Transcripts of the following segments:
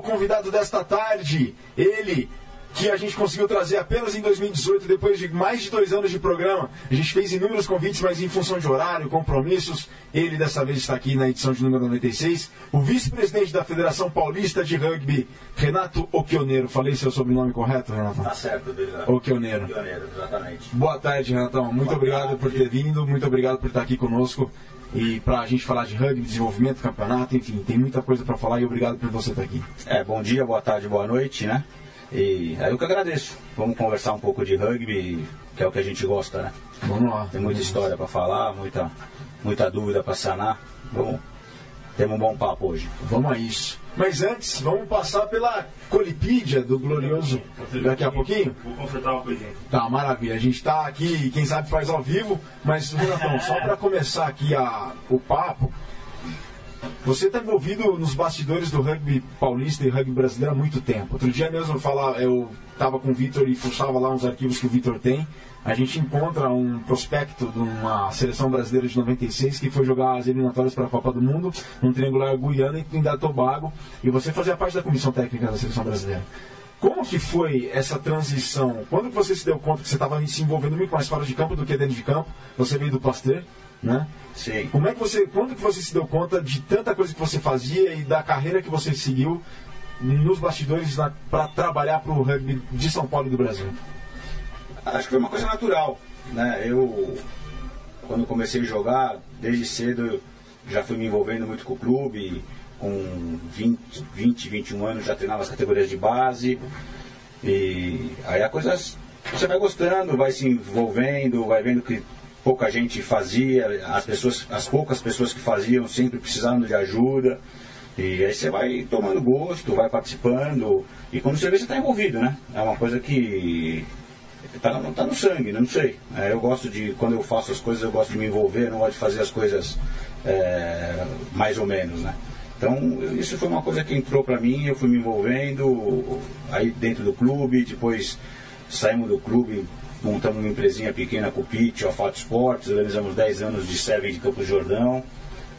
ao convidado desta tarde. Ele, que a gente conseguiu trazer apenas em 2018, depois de mais de dois anos de programa. A gente fez inúmeros convites, mas em função de horário, compromissos, ele dessa vez está aqui na edição de número 96. O vice-presidente da Federação Paulista de Rugby, Renato Oquioneiro. Falei seu sobrenome correto, Renato? Tá certo, Deja. Oquioneiro. Pioneiro, exatamente. Boa tarde, Renatão. Muito obrigado por ter vindo, muito obrigado por estar aqui conosco. E para a gente falar de rugby, desenvolvimento, campeonato, enfim, tem muita coisa para falar e obrigado por você estar aqui. É, bom dia, boa tarde, boa noite, né? E aí eu que agradeço. Vamos conversar um pouco de rugby, que é o que a gente gosta, né? Vamos lá. Tem muita história para falar, muita, muita dúvida para sanar. Vamos, temos um bom papo hoje. Vamos a isso. Mas antes, vamos passar pela Colipídia do Glorioso daqui a pouquinho? Vou consertar uma coisinha. Tá, maravilha. A gente está aqui, quem sabe faz ao vivo, mas, Renatão, só para começar aqui a, o papo, você está envolvido nos bastidores do rugby paulista e rugby brasileiro há muito tempo. Outro dia mesmo eu, falava, eu estava com o Vitor e fuçava lá uns arquivos que o Vitor tem. A gente encontra um prospecto de uma seleção brasileira de 96 que foi jogar as eliminatórias para a Copa do Mundo, num triangular Guiana e Trinidad e Tobago, e você fazia parte da comissão técnica da seleção brasileira. Como que foi essa transição? Quando você se deu conta que você estava se envolvendo muito mais fora de campo do que dentro de campo? Você veio do Pasteur, né? Sim. Como é que você, quando que você se deu conta de tanta coisa que você fazia e da carreira que você seguiu nos bastidores para trabalhar para o rugby de São Paulo e do Brasil? Acho que foi uma coisa natural, né? Eu, quando comecei a jogar, desde cedo, já fui me envolvendo muito com o clube. Com 20, 20 21 anos já treinava as categorias de base. E aí a coisa você vai gostando, vai se envolvendo, vai vendo que pouca gente fazia, as pessoas, as poucas pessoas que faziam sempre precisando de ajuda. E aí você vai tomando gosto, vai participando, e quando você vê, você está envolvido, né? É uma coisa que tá, no- tá no sangue, né? não sei. É, eu gosto de, quando eu faço as coisas, eu gosto de me envolver, não gosto de fazer as coisas é, mais ou menos, né? Então, isso foi uma coisa que entrou para mim, eu fui me envolvendo aí dentro do clube, depois saímos do clube, montamos uma empresinha pequena com o Pitch, a Fato Esportes, organizamos 10 anos de Seven de Campos do Jordão,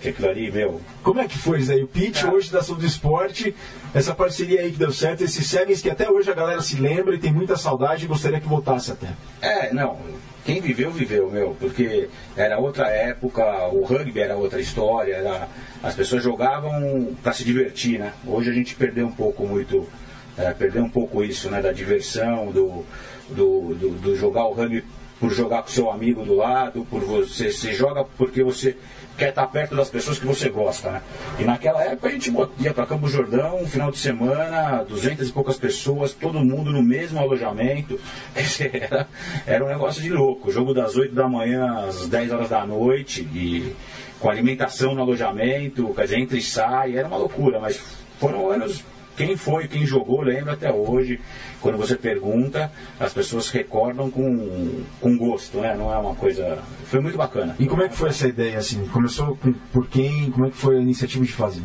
aquilo ali, meu, Como é que foi isso aí? O pitch hoje da Sul do Esporte, essa parceria aí que deu certo, esses sevens que até hoje a galera se lembra e tem muita saudade e gostaria que voltasse até. É, não. Quem viveu, viveu, meu, porque era outra época, o rugby era outra história, era- as pessoas jogavam para se divertir, né? Hoje a gente perdeu um pouco muito, é, perdeu um pouco isso, né? Da diversão, do, do, do, do jogar o rugby por jogar com seu amigo do lado, por você, você joga porque você quer estar perto das pessoas que você gosta, né? E naquela época a gente ia para Campo Jordão, um final de semana, duzentas e poucas pessoas, todo mundo no mesmo alojamento. Era, era um negócio de louco. Jogo das 8 da manhã às 10 horas da noite, e com alimentação no alojamento, quer dizer, entra e sai, era uma loucura, mas foram anos. Quem foi, quem jogou, lembra até hoje. Quando você pergunta, as pessoas recordam com, com gosto, né? Não é uma coisa. Foi muito bacana. E como é que foi essa ideia, assim? Começou com, por quem? Como é que foi a iniciativa de fazer?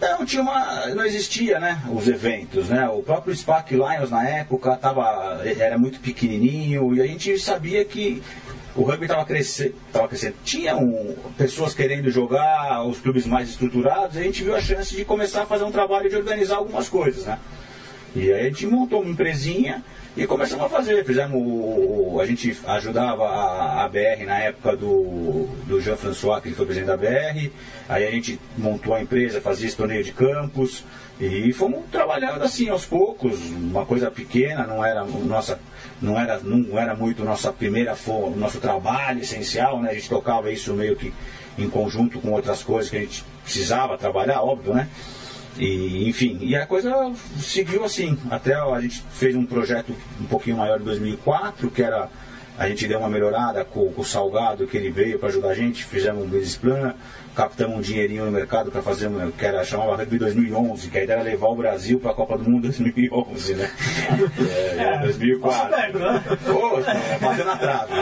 Não, tinha uma, não existia, né, os eventos, né? O próprio Spark Lions na época tava, era muito pequenininho e a gente sabia que o rugby estava crescendo, tava crescendo. Tinha um, pessoas querendo jogar, os clubes mais estruturados, e a gente viu a chance de começar a fazer um trabalho de organizar algumas coisas, né? E aí a gente montou uma empresinha e começamos a fazer. Fizemos o, a gente ajudava a, a BR na época do, do Jean-François, que foi presidente da BR. Aí a gente montou a empresa, fazia esse torneio de campos. E fomos trabalhando assim aos poucos, uma coisa pequena, não era nossa, não era, não era muito nossa primeira fo- nosso trabalho essencial, né? A gente tocava isso meio que em conjunto com outras coisas que a gente precisava trabalhar, óbvio, né? E, enfim, e a coisa seguiu assim. Até a gente fez um projeto um pouquinho maior em 2004, que era. A gente deu uma melhorada com, com o Salgado, que ele veio para ajudar a gente, fizemos um business plan, captamos um dinheirinho no mercado para fazer, uma- que era, chamava Rugby 2011, que a ideia era levar o Brasil para a Copa do Mundo 2011, né? É, 2004. Pô, é, bateu na trave.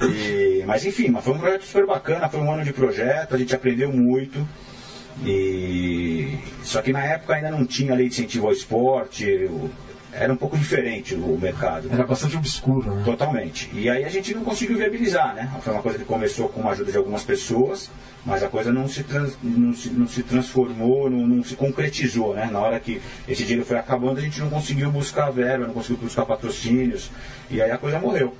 E, mas enfim, mas foi um projeto super bacana, foi um ano de projeto, a gente aprendeu muito. E só que na época ainda não tinha lei de incentivo ao esporte, era um pouco diferente o mercado. Era bastante obscuro, né? Totalmente. E aí a gente não conseguiu viabilizar, né? Foi uma coisa que começou com a ajuda de algumas pessoas mas a coisa não se, trans, não se, não se transformou, não, não, se concretizou. Né? Na hora que esse dinheiro foi acabando, a gente não conseguiu buscar verba, não conseguiu buscar patrocínios, e aí a coisa morreu.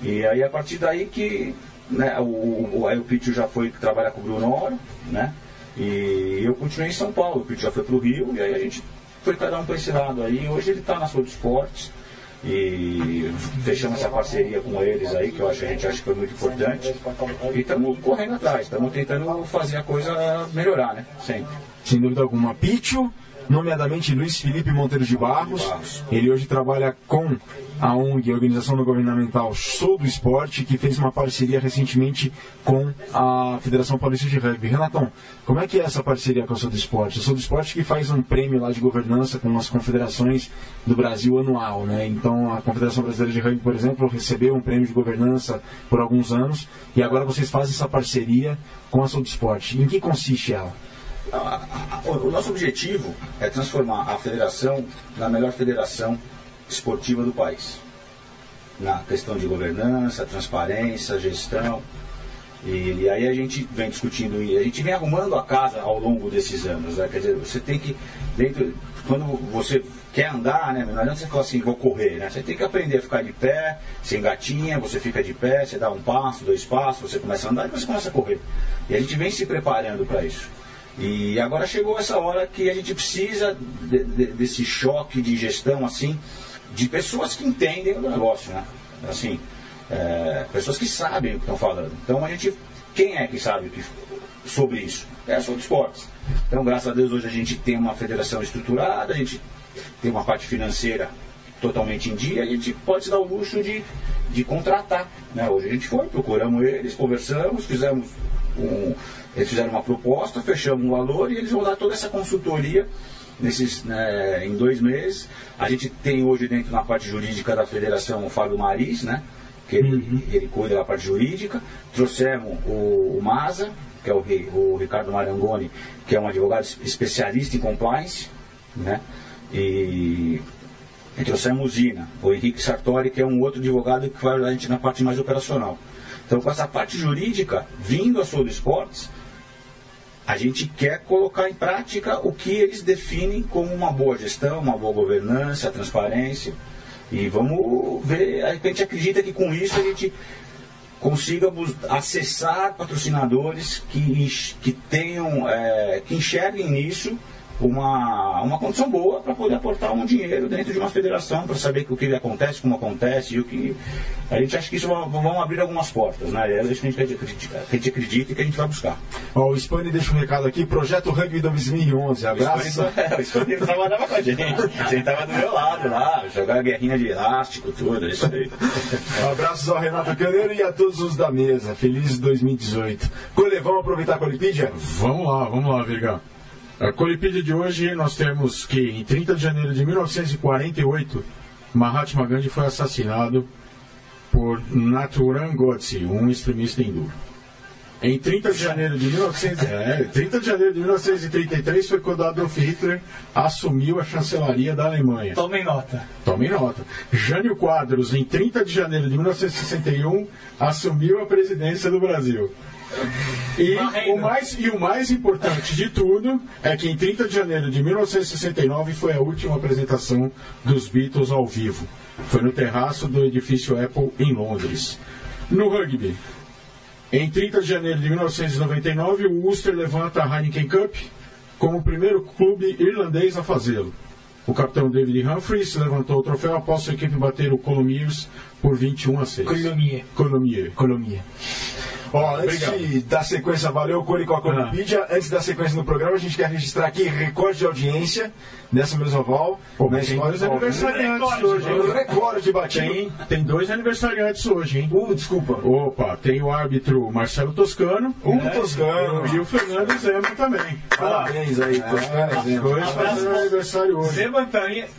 E aí a partir daí que né, o, o, aí o Pítio já foi trabalhar com o Bruno Oro, né? E eu continuei em São Paulo, o já foi para o Rio, e aí a gente foi cada um para esse lado aí. Hoje ele está na Sou Esportes e fechamos essa parceria com eles aí, que eu acho, a gente acha que foi muito importante. E estamos correndo atrás, estamos tentando fazer a coisa melhorar, né? Sempre. Sem dúvida alguma. Pítio nomeadamente Luiz Felipe Monteiro de Barros. Ele hoje trabalha com a ONG, a Organização Não Governamental Sou do Esporte, que fez uma parceria recentemente com a Federação Paulista de Rugby. Renatão, como é que é essa parceria com a Sou do Esporte? A Sou do Esporte que faz um prêmio lá de governança com as confederações do Brasil anual, né? Então a Confederação Brasileira de Rugby, por exemplo, recebeu um prêmio de governança por alguns anos e agora vocês fazem essa parceria com a Sou do Esporte. Em que consiste ela? O nosso objetivo é transformar a federação na melhor federação esportiva do país. Na questão de governança, transparência, gestão. E, e, aí a gente vem discutindo e a gente vem arrumando a casa ao longo desses anos. Né? Quer dizer, você tem que, dentro, quando você quer andar, né? Não adianta você falar assim, vou correr, né? Você tem que aprender a ficar de pé, você engatinha, você fica de pé, você dá um passo, dois passos, você começa a andar e você começa a correr. E a gente vem se preparando para isso. E agora chegou essa hora que a gente precisa de, de, desse choque de gestão, assim, de pessoas que entendem o negócio, né? Assim, é, pessoas que sabem o que estão falando. Então a gente, quem é que sabe que, sobre isso? É sobre esportes. Então, graças a Deus, hoje a gente tem uma federação estruturada, a gente tem uma parte financeira totalmente em dia, a gente pode se dar o luxo de, de contratar. Né? Hoje a gente foi, procuramos eles, conversamos, fizemos um, eles fizeram uma proposta, fechamos um valor e eles vão dar toda essa consultoria nesses, né, em dois meses. A gente tem hoje dentro na parte jurídica da federação o Fábio Maris, né? Que ele, uhum. ele cuida da parte jurídica. Trouxemos o, o Maza, que é o, o Ricardo Marangoni, que é um advogado especialista em compliance, né? E, e trouxemos o Zina, o Henrique Sartori, que é um outro advogado que vai ajudar a gente na parte mais operacional. Então, com essa parte jurídica, vindo a Sul Esportes, a gente quer colocar em prática o que eles definem como uma boa gestão, uma boa governança, transparência. E vamos ver, a gente acredita que com isso a gente consiga acessar patrocinadores que, que tenham, é, que enxerguem nisso uma, uma condição boa para poder aportar um dinheiro dentro de uma federação para saber o que acontece, como acontece e o que. A gente acha que isso vão, vão abrir algumas portas, né? É isso que a gente acredita, a gente acredita e que a gente vai buscar. Ó, o Spani deixa um recado aqui, Projeto Rugby 2011, abraço. O Spani trabalhava com a gente, sentava do meu lado lá, jogar guerrinha de elástico, tudo, isso aí. Abraços ao Renato Caneiro e a todos os da mesa. Feliz 2018. Cole, vamos aproveitar a Colipídia? Vamos lá, vamos lá, Virgão. A Colipídia de hoje nós temos que em 30 de janeiro de 1948, Mahatma Gandhi foi assassinado por Nathuram Godse, um extremista hindu. Em 30 de janeiro de 1900, é, 30 de janeiro de 1933 foi quando Adolf Hitler assumiu a chancelaria da Alemanha. Tomem nota. Tomem nota. Jânio Quadros, em 30 de janeiro de 1961, assumiu a presidência do Brasil. E o, mais, e o mais importante de tudo é que em 30 de janeiro de 1969 foi a última apresentação dos Beatles ao vivo. Foi no terraço do edifício Apple em Londres. No rugby, em 30 de janeiro de 1999, o Ulster levanta a Heineken Cup como o primeiro clube irlandês a fazê-lo. O capitão David Humphries levantou o troféu após sua equipe bater o Colomiers por 21 a 6. Colomier. Colomier. Colomier. Ó, antes de dar sequência, valeu, Cole com a Colipedia. Ah. Antes da sequência no programa, a gente quer registrar aqui recorde de audiência nessa Mesoval. Pô, mas tem dois aniversariantes hoje, hein? Recorde batido. Tem, tem dois aniversariantes hoje, hein? Um, desculpa. Opa, tem o árbitro Marcelo Toscano. Um é, Toscano. E o Fernando Zema também. Parabéns aí, Toscano e Zema. Dois fazendo aniversário hoje. Zema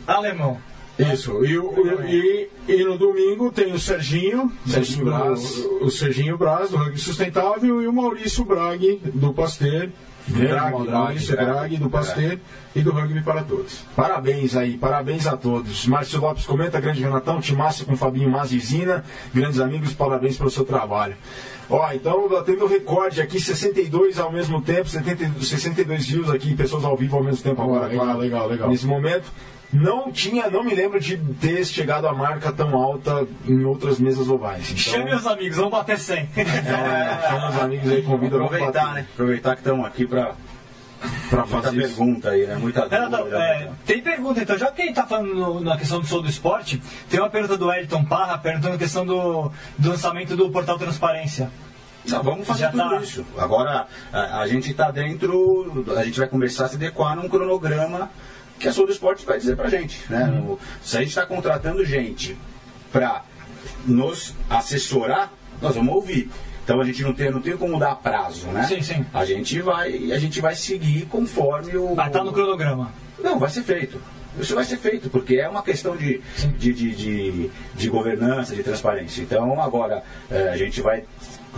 alemão. Isso. E, o, e, e, no domingo tem o Serginho, Serginho do, Braz. o Serginho Braz, do Rugby Sustentável, e o Maurício Brague, do Pasteur. Drag, Maurício Drag, do Pasteur. e do rugby para todos. Parabéns aí, parabéns a todos. Márcio Lopes comenta, grande Renatão, Timácio com Fabinho Mazizina, grandes amigos, parabéns pelo seu trabalho. Ó, então tendo recorde aqui, 62 ao mesmo tempo, 70, 62 views aqui, pessoas ao vivo ao mesmo tempo agora. legal, claro, legal, legal. Nesse momento. Não tinha, não me lembro de ter chegado a marca tão alta em outras mesas ovais. Então, Chame os amigos, vamos bater 100. é, chama os amigos aí, convida Aproveitar, bater. né? Aproveitar que estamos aqui para Pra muita fazer isso. pergunta aí, né? Muita Renato, dúvida. é, tem pergunta então, já que a gente tá falando no- na questão do show do esporte, tem uma pergunta do Elton Parra perguntando a questão do, do lançamento do portal Transparência. Não, vamos fazer Já tudo tá. isso. Agora, a, a gente está dentro, a gente vai conversar, se adequar num cronograma que a Sou do Esporte vai dizer pra gente. Né? Uhum. Se a gente está contratando gente para nos assessorar, nós vamos ouvir. Então a gente não tem, não tem como dar prazo, né? Sim, sim. A gente vai, a gente vai seguir conforme o. Vai estar no cronograma. Não, vai ser feito. Isso vai ser feito, porque é uma questão de, de, de, de, de governança, de transparência. Então, agora, eh, a gente vai,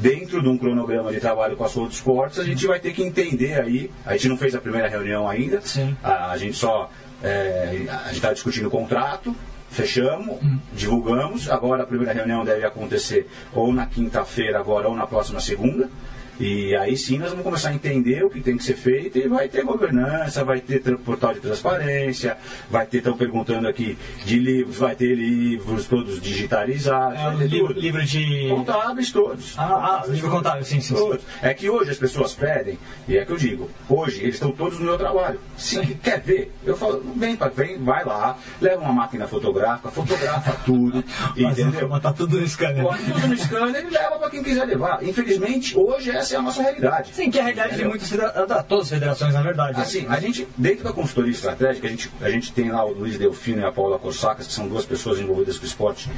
dentro de um cronograma de trabalho com a Souto Esportes, a gente vai ter que entender aí. A gente não fez a primeira reunião ainda, a, a gente só. a gente está discutindo o contrato, fechamos, divulgamos. Agora a primeira reunião deve acontecer ou na quinta-feira, agora, ou na próxima segunda. E aí sim nós vamos começar a entender o que tem que ser feito e vai ter governança, vai ter portal de transparência, vai ter, estão perguntando aqui de livros, vai ter livros todos digitalizados, É, livro, livro de. Contábeis todos. Ah, ah, livro contábil, sim, sim. Todos. É que hoje as pessoas pedem, e é que eu digo, hoje eles estão todos no meu trabalho. Se quer ver, eu falo, vem, vem, vai lá, leva uma máquina fotográfica, fotografa tudo, Mas entendeu? botar tudo no scanner. Põe tudo no scanner e leva para quem quiser levar. Infelizmente, hoje essa é a nossa realidade. Sim, que é a realidade de Entendeu? muitas da todas as federações, na verdade. Assim, a gente, dentro da consultoria estratégica, a gente, a gente tem lá o Luiz Delfino e a Paula Corsacas, que são duas pessoas envolvidas com o esporte,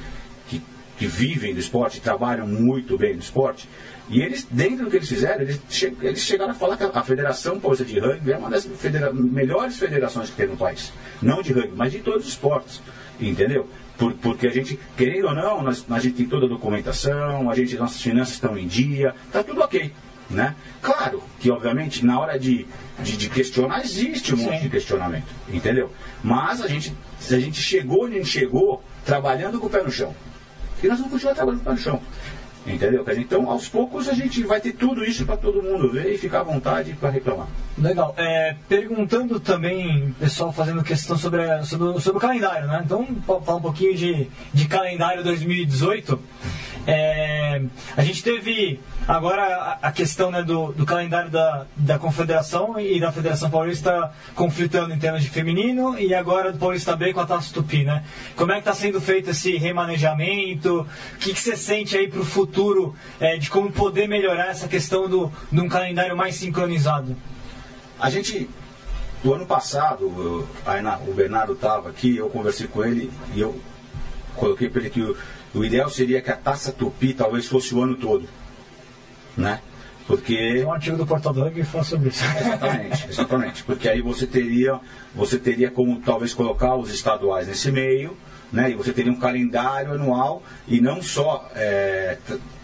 que, que vivem do esporte, trabalham muito bem no esporte. E eles, dentro do que eles fizeram, eles, che- eles chegaram a falar que a, a Federação Paulista de Rugby é uma das federa- melhores federações que tem no país. Não de rugby, mas de todos os esportes. Entendeu? Por- porque a gente, querendo ou não, nós, a gente tem toda a documentação, a gente, nossas finanças estão em dia, está tudo ok. Né? Claro que, obviamente, na hora de, de, de questionar, existe um monte Sim. de questionamento, entendeu? Mas a gente, se a gente chegou onde a gente chegou, trabalhando com o pé no chão. E nós vamos continuar trabalhando com o pé no chão. Entendeu? Então, aos poucos, a gente vai ter tudo isso para todo mundo ver e ficar à vontade para reclamar. Legal. É, perguntando também, pessoal fazendo questão sobre, sobre, sobre o calendário, né? Então, falar um pouquinho de, de calendário 2018. É, a gente teve agora a, questão né, do, do calendário da, da Confederação e da Federação Paulista conflitando em termos de feminino e agora do Paulista B com a Taça Tupi, né? Como é que está sendo feito esse remanejamento? O que, você sente aí para o futuro é, de como poder melhorar essa questão do, de um calendário mais sincronizado? A gente, do ano passado, eu- o Bernardo estava aqui, eu conversei com ele e eu coloquei para ele que o, o ideal seria que a taça Tupi talvez fosse o ano todo. Né? Porque Tem um artigo do Portal do Rugby que fala sobre isso. Exatamente, exatamente. Porque aí você teria, você teria como talvez colocar os estaduais nesse meio, né? E você teria um calendário anual e não só é,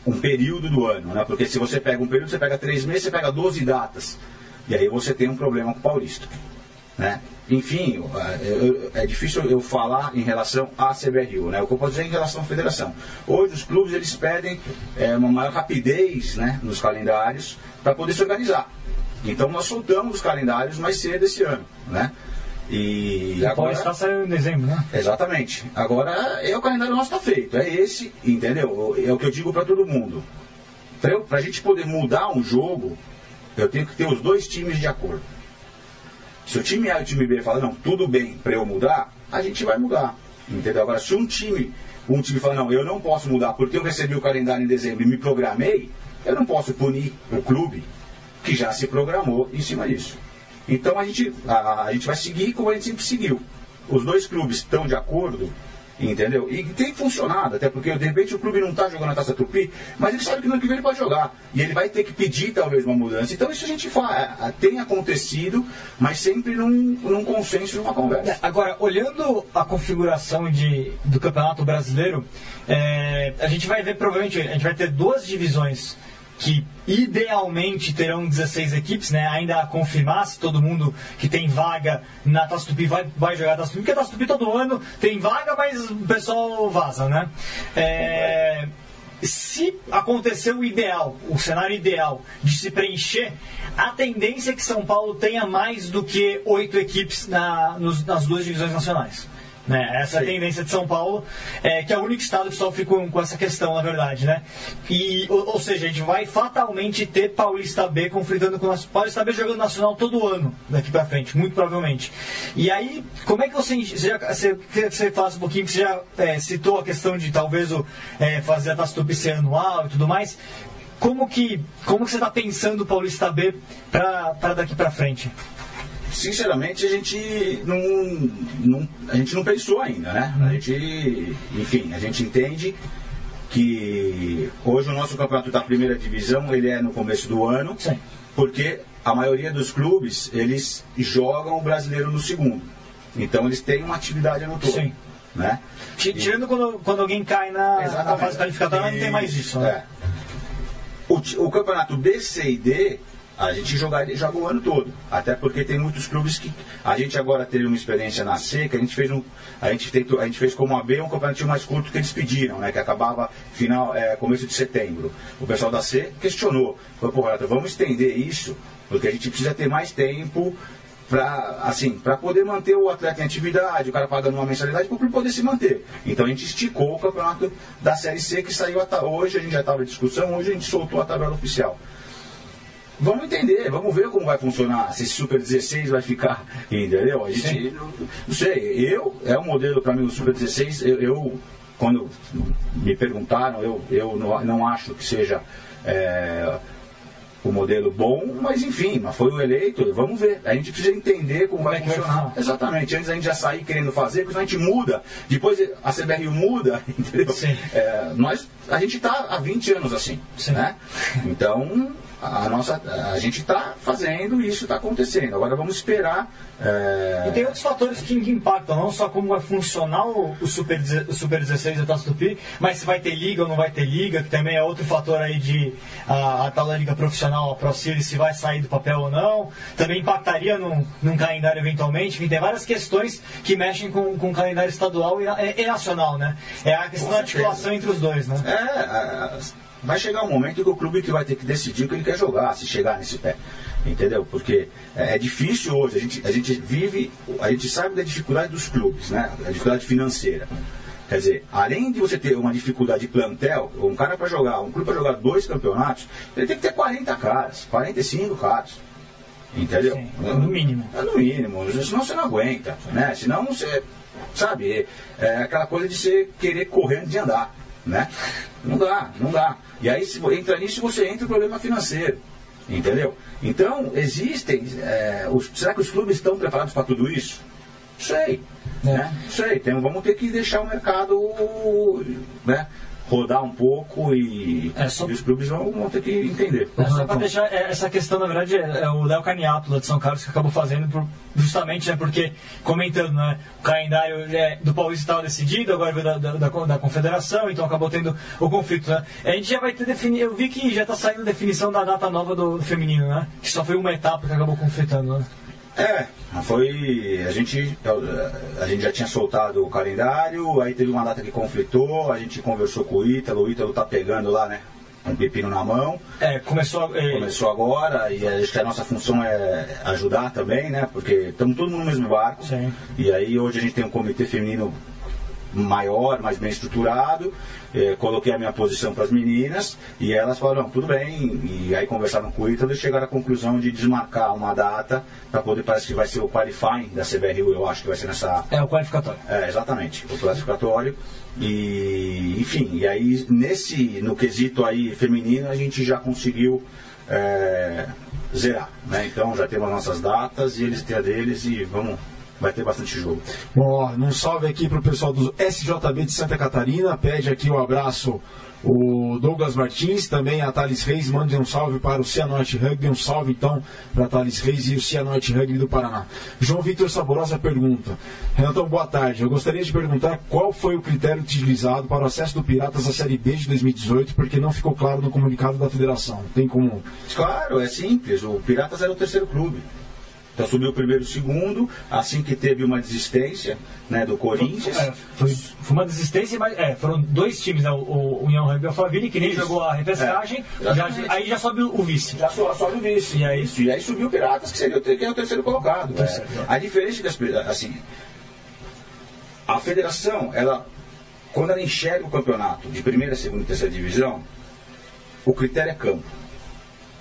um período do ano, né? Porque se você pega um período, você pega três meses, você pega 12 datas. E aí você tem um problema com o Paulista. Né? Enfim, é, difícil eu falar em relação à CBRU, né? O que eu posso dizer em relação à federação. Hoje os clubes eles pedem é, uma maior rapidez né, nos calendários para poder se organizar. Então nós soltamos os calendários mais cedo esse ano, né? E O Paulista saiu em dezembro, né? Exatamente. Agora, é o calendário nosso está feito. É esse, entendeu? É o que eu digo para todo mundo. Para a gente poder mudar um jogo, eu tenho que ter os dois times de acordo. Se o time A e o time B falam, não, tudo bem para eu mudar, a gente vai mudar. Entendeu? Agora, se um time, um time fala, não, eu não posso mudar porque eu recebi o calendário em dezembro e me programei, eu não posso punir o clube que já se programou em cima disso. Então a gente, a, a gente vai seguir como a gente sempre seguiu. Os dois clubes estão de acordo, entendeu? E tem funcionado, até porque de repente o clube não está jogando a taça tupi, mas ele sabe que no ano que vem ele pode jogar. E ele vai ter que pedir talvez uma mudança. Então isso a gente faz, tem acontecido, mas sempre num, num consenso, numa conversa. Agora, olhando a configuração de, do Campeonato Brasileiro, é, a gente vai ver provavelmente, a gente vai ter duas divisões que idealmente terão 16 equipes, né? Ainda a confirmar se todo mundo que tem vaga na Taça Tupi vai, vai jogar a Taça Tupi, porque a Taça Tupi todo ano tem vaga, mas o pessoal vaza, né? É, se acontecer o ideal, o cenário ideal de se preencher, a tendência é que São Paulo tenha mais do que oito equipes na, nos, nas duas divisões nacionais. Né? Essa é a tendência de São Paulo, é, que é o único estado que sofre com, com essa questão, na verdade. Né? E, ou, ou, seja, a gente vai fatalmente ter Paulista B conflitando com o nosso Paulista B jogando nacional todo ano daqui para frente, muito provavelmente. E aí, como é que você. Você, já, você, você falasse um pouquinho, que você já é, citou a questão de talvez o, é, fazer a taça ser anual e tudo mais. Como que, como que você está pensando o Paulista B para daqui para frente? Sinceramente, a gente não, não, a gente não pensou ainda, né? A gente, enfim, a gente entende que hoje o nosso campeonato da primeira divisão ele é no começo do ano, Sim. porque a maioria dos clubes eles jogam o brasileiro no segundo. Então eles têm uma atividade no todo. Sim. Né? Tirando e... quando, quando alguém cai na, na fase qualificatória, não tem mais isso. Né? É. O, o campeonato B, C e D a gente joga, joga o ano todo. Até porque tem muitos clubes que. A gente agora teve uma experiência na seca, a gente fez um. A gente, tentou, a gente fez como a B um campeonato mais curto que eles pediram, né? Que acabava final, é, começo de setembro. O pessoal da C questionou. Falou, porra, vamos estender isso, porque a gente precisa ter mais tempo para assim, poder manter o atleta em atividade, o cara pagando uma mensalidade para poder se manter. Então a gente esticou o campeonato da Série C que saiu hoje, a gente já estava em discussão, hoje a gente soltou a tabela oficial. Vamos entender, vamos ver como vai funcionar, se esse Super 16 vai ficar, entendeu? A gente, não, não, sei, eu, é um modelo para mim o Super 16, eu, eu, quando me perguntaram, eu, eu não, não acho que seja é, o modelo bom, mas enfim, mas foi o eleito, vamos ver. A gente precisa entender como, vai é funcionar. Exatamente, antes a gente já sair querendo fazer, porque a gente muda, depois a CBRU muda, entendeu? É, nós, a gente está há 20 anos assim, Sim. né? Então a, nossa, a gente está fazendo e isso está acontecendo. Agora vamos esperar. É... E tem outros fatores que, impactam, não só como vai funcionar o, Super, o Super 16 da Taça Tupi, mas se vai ter liga ou não vai ter liga, que também é outro fator aí de a, a tal da liga profissional, a Pro Series, se vai sair do papel ou não. Também impactaria num, num calendário eventualmente. Enfim, tem várias questões que mexem com, com o calendário estadual e, e, e nacional, né? É a questão da articulação entre os dois, né? É, vai chegar um momento que o clube que vai ter que decidir o que ele quer jogar, se chegar nesse pé. Entendeu? Porque é, é difícil hoje, a gente, a gente vive, a gente sabe da dificuldade dos clubes, né? A dificuldade financeira. Quer dizer, além de você ter uma dificuldade de plantel, um cara para jogar, um clube para jogar dois campeonatos, ele tem que ter 40 caras, 45 caras. Entendeu? Sim, é no mínimo. É no mínimo, senão você não aguenta, né? Senão você, sabe, é aquela coisa de você querer correr de andar, né? Não dá, não dá. E aí, se entra nisso, você entra o problema financeiro. Entendeu? Então, existem. É, os, será que os clubes estão preparados para tudo isso? Sei. É. Né? Sei. Então, vamos ter que deixar o mercado. Né? Rodar um pouco e, é só... e os clubes vão, vão, ter que entender. É só para deixar é, essa questão, na verdade, é, é o Léo Caniato, lá de São Carlos, que acabou fazendo por, justamente né, porque, comentando, né, o calendário é, do Paulista estava decidido, agora veio da, da, da, da, Confederação, então acabou tendo o conflito. Né? A gente já vai ter definido, eu vi que já está saindo a definição da data nova do, do feminino, né? Que só foi uma etapa que acabou conflitando, né? É, foi. A gente, a gente já tinha soltado o calendário, aí teve uma data que conflitou, a gente conversou com o Ítalo, o Ítalo tá pegando lá, né? Um pepino na mão. É, começou, é... começou agora e acho que a nossa função é ajudar também, né? Porque estamos todo mundo no mesmo barco. Sim. E aí hoje a gente tem um comitê feminino maior, mais bem estruturado. É, coloquei a minha posição para as meninas e elas falaram, tudo bem. E aí conversaram com o Ítalo e chegaram à conclusão de desmarcar uma data para poder, parece que vai ser o qualifying da CBRU, eu acho que vai ser nessa. É o qualificatório. É, exatamente, o classificatório. E, enfim, e aí nesse, no quesito aí feminino, a gente já conseguiu. É, zerar, né? Então já temos as nossas datas e eles têm a deles e vamos vai ter bastante jogo. Bom, um salve aqui pro pessoal do SJB de Santa Catarina, pede aqui o um abraço o Douglas Martins, também a Thales Reis, mande um salve para o Cianorte Rugby, um salve então para a Thales Reis e o Cianorte Rugby do Paraná. João Vitor Saborosa pergunta: Renatão, boa tarde. Eu gostaria de perguntar qual foi o critério utilizado para o acesso do Piratas à Série B de 2018, porque não ficou claro no comunicado da federação. Tem como. Claro, é simples. O Piratas era o terceiro clube. Então subiu o primeiro e o segundo, assim que teve uma desistência né, do Corinthians. É, foi, foi, uma desistência, mas é, foram dois times, né, o, o União Rugby Alphaville, que nem Isso. jogou a repescagem, é, já, aí já sobe o vice. Já sobe o vice. E aí, Isso, e aí subiu o Piratas, que seria o, que é o terceiro colocado. É. A diferença das assim, a federação, ela, quando ela enxerga o campeonato de primeira, segunda e terceira divisão, o critério é campo.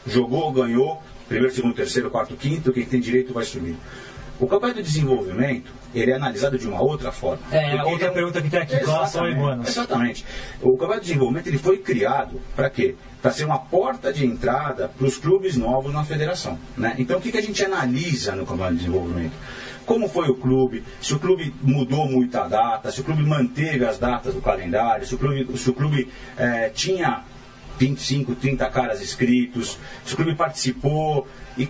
Jogou, ganhou, primeiro, segundo, terceiro, quarto, quinto, quem tem direito vai subir. O campeonato de desenvolvimento, ele é analisado de uma outra forma. É, outra é um... pergunta que tem aqui, ou iguanas? Exatamente. O campeonato de desenvolvimento, ele foi criado para quê? Para ser uma porta de entrada para os clubes novos na federação. Né? Então, o que, que a gente analisa no campeonato de desenvolvimento? como foi o clube, se o clube mudou muito a data, se o clube manteve as datas do calendário, se o clube, se o clube é, tinha 25, 30 caras inscritos, se o clube participou. E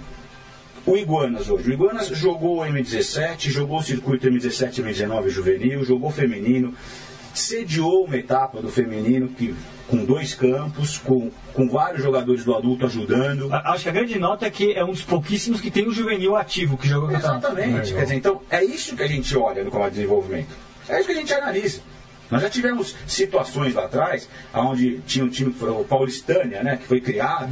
o Iguanas hoje. O Iguanas jogou M17, jogou o circuito M17 M19 juvenil, jogou feminino, sediou uma etapa do feminino que com dois campos, com, com vários jogadores do adulto ajudando. Acho que a grande nota é que é um dos pouquíssimos que tem um juvenil ativo que joga Exatamente. Quer dizer, então é isso que a gente olha no combate de desenvolvimento. É isso que a gente analisa. Nós já tivemos situações lá atrás, onde tinha um time, o Paulistânia, né, que foi criado.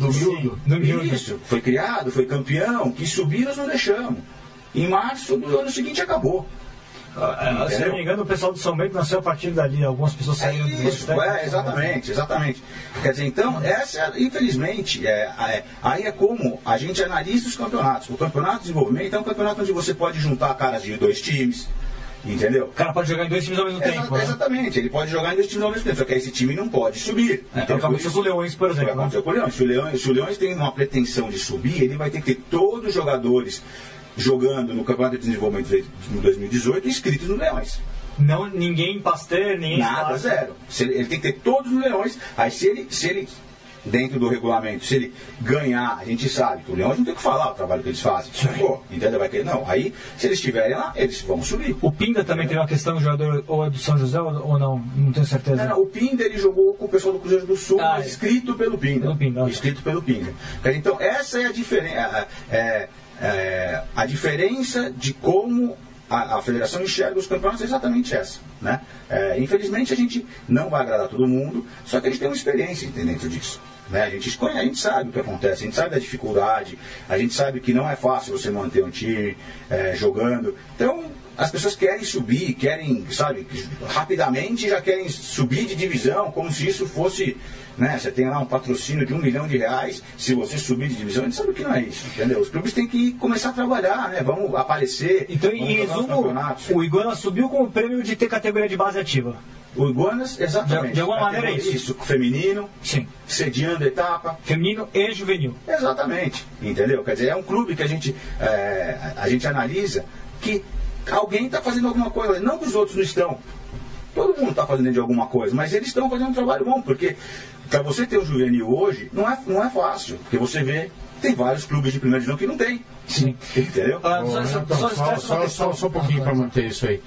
Do Miúdo. Isso, foi criado, foi campeão, que subir nós não deixamos. Em março do ano seguinte acabou. Ah, se não me engano, o pessoal do São Bento nasceu a partir dali, algumas pessoas saíram é isso, do é, exatamente, exatamente. Quer dizer, então, essa, infelizmente, é, é, aí é como a gente analisa os campeonatos. O campeonato de desenvolvimento é um campeonato onde você pode juntar caras de dois times, Entendeu? O cara pode jogar em dois times ao mesmo Exa tempo. Né? Exatamente, ele pode jogar em dois times ao mesmo tempo, só que esse time não pode subir. É, então, aconteceu com o Leões, por exemplo. Aconteceu com o Leões. Se o Leões, se o Leões tem uma pretensão de subir, ele vai ter que ter todos os jogadores jogando no Campeonato de Desenvolvimento de 2018 inscritos no Leões. Não, ninguém Pasteur, ninguém Nada, zero. Ele, ele, tem que ter todos os leões. Aí se ele, se ele dentro do regulamento, se ele ganhar, a gente sabe que o Leões não tem que falar o trabalho que eles fazem. Pô, entendeu? Vai querer, não. Aí, se eles estiverem lá, eles vão subir. O Pinda também tem uma questão, o jogador ou é do São José ou não? Não tenho certeza. Não, não, o Pinda ele jogou com o pessoal do Cruzeiro do Sul, ah, é. escrito pelo Pinda. Pelo Pinda. Escrito pelo Pinda. Então, essa é a diferença. É, é, a diferença de como a, a, federação enxerga os campeonatos é exatamente essa. Né? É, infelizmente a gente não vai agradar todo mundo, só que a gente tem uma experiência dentro disso. Né? A, gente a gente sabe o que acontece, a gente sabe da dificuldade, a gente sabe que não é fácil você manter um time é, jogando. Então, as pessoas querem subir, querem, sabe, rapidamente já querem subir de divisão, como se isso fosse, né? Você tem lá um patrocínio de um milhão de reais, se você subir de divisão, a gente sabe que não é isso, entendeu? Os clubes têm que começar a trabalhar, né? Vamos aparecer. Então, em resumo, o Iguana subiu com o prêmio de ter categoria de base ativa. O Iguanas, exatamente. De, de alguma maneira é isso. Isso, feminino, Sim. sediando etapa. Feminino e juvenil. Exatamente, entendeu? Quer dizer, é um clube que a gente, é, a gente analisa que alguém está fazendo alguma coisa, não que os outros não estão. Todo mundo está fazendo de alguma coisa, mas eles estão fazendo um trabalho bom, porque para você ter um juvenil hoje, não é, não é fácil, porque você vê, tem vários clubes de primeira divisão que não tem. Sim. Entendeu? Ah, só, só, só, só, só um pouquinho para manter isso aí.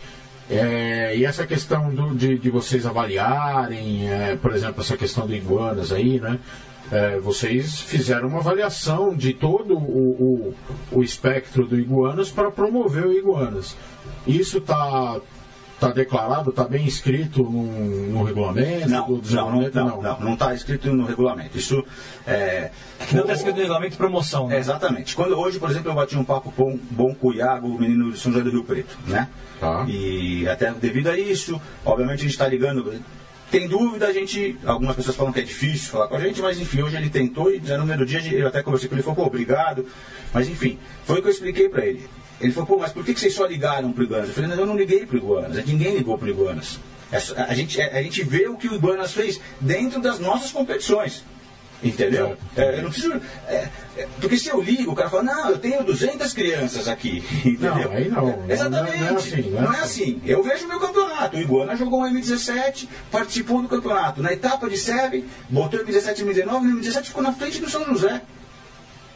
É, e essa questão do, de, de, vocês avaliarem, é, por exemplo, essa questão do iguanas aí, né? É, vocês fizeram uma avaliação de todo o, o, o espectro do iguanas para promover o iguanas. Isso está Está declarado, está bem escrito no, no regulamento? Não, não, não, não, não, não está escrito no regulamento. Isso é. Não está escrito no regulamento de promoção. Né? Exatamente. Quando hoje, por exemplo, eu bati um papo bom, bom com o Iago, o menino de São José do Rio Preto, né? Tá. E até devido a isso, obviamente a gente está ligando. Tem dúvida, a gente. Algumas pessoas falam que é difícil falar com a gente, mas enfim, hoje ele tentou e já no primeiro dia eu até conversei com ele e falou, pô, obrigado. Mas enfim, foi o que eu expliquei para ele. Ele falou, pô, mas por que vocês só ligaram para o Iguanas? Eu falei, não, eu não liguei para o Iguanas, ninguém ligou para o Iguanas. É a gente, é, a gente vê o que o Iguanas fez dentro das nossas competições. Entendeu? É, eu não preciso. É, é, porque se eu ligo, o cara fala, não, eu tenho 200 crianças aqui. Entendeu? Não, aí não. Exatamente. Não, não é assim, não é é assim. Eu vejo o meu campeonato. O Iguana jogou um M17, participou do campeonato. Na etapa de SEB, botou M17 M19, no M17 ficou na frente do São José.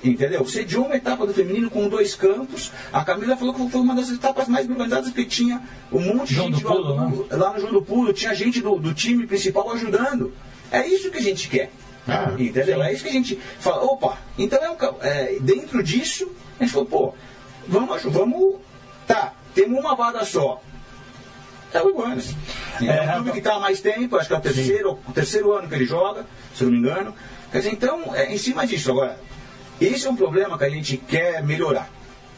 Entendeu? Sediou uma etapa do feminino com dois campos. A Camila falou que foi uma das etapas mais organizadas que tinha um monte de João gente Pulo, lá, né? lá no João do Pulo, tinha gente do, do time principal ajudando. É isso que a gente quer. Ah, Entendeu? É isso que a gente fala, opa, então é um, é, dentro disso, a gente falou, pô, vamos, vamos. Tá, temos uma vaga só. É o Iguanas. É, É, um clube que está há mais tempo, acho que é o terceiro, o terceiro ano que ele joga, se não me engano. Quer dizer, então, é em cima disso. Agora, esse é um problema que a gente quer melhorar,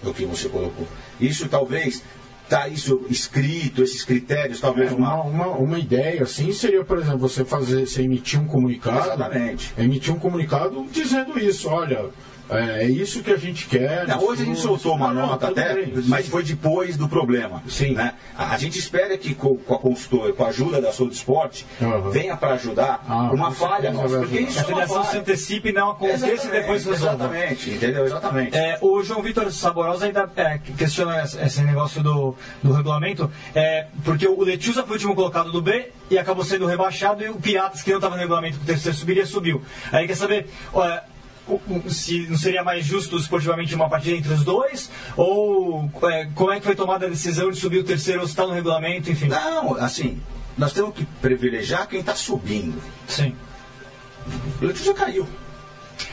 o que você colocou. Isso talvez, tá isso escrito, esses critérios, talvez É, Uma, uma. uma, uma ideia assim seria, por exemplo, você fazer, você emitir um comunicado. Exatamente. Emitir um comunicado dizendo isso, olha, é, é isso que a gente quer. Não, hoje a gente soltou uma Não, nota até, bem, mas foi depois do problema. Sim. Né? A, a gente espera que com, com a consultora, com a ajuda da Soul Esporte, Aham. venha para ajudar Ah, uma falha nossa. Porque isso A federação se antecipe e não aconteça e depois resolva. Exatamente, entendeu? Exatamente. É, o João Vitor Saborosa ainda é, questiona esse negócio do, do regulamento, é, porque o Letiusa foi o último colocado do B e acabou sendo rebaixado, e o Piratas, que não estava no regulamento que o terceiro subiria, subiu. Aí quer saber ó, se não seria mais justo esportivamente uma partida entre os dois, ou é, como é que foi tomada a decisão de subir o terceiro, ou se está no regulamento, enfim. Não, assim, nós temos que privilegiar quem está subindo. Sim. O Letícia já caiu.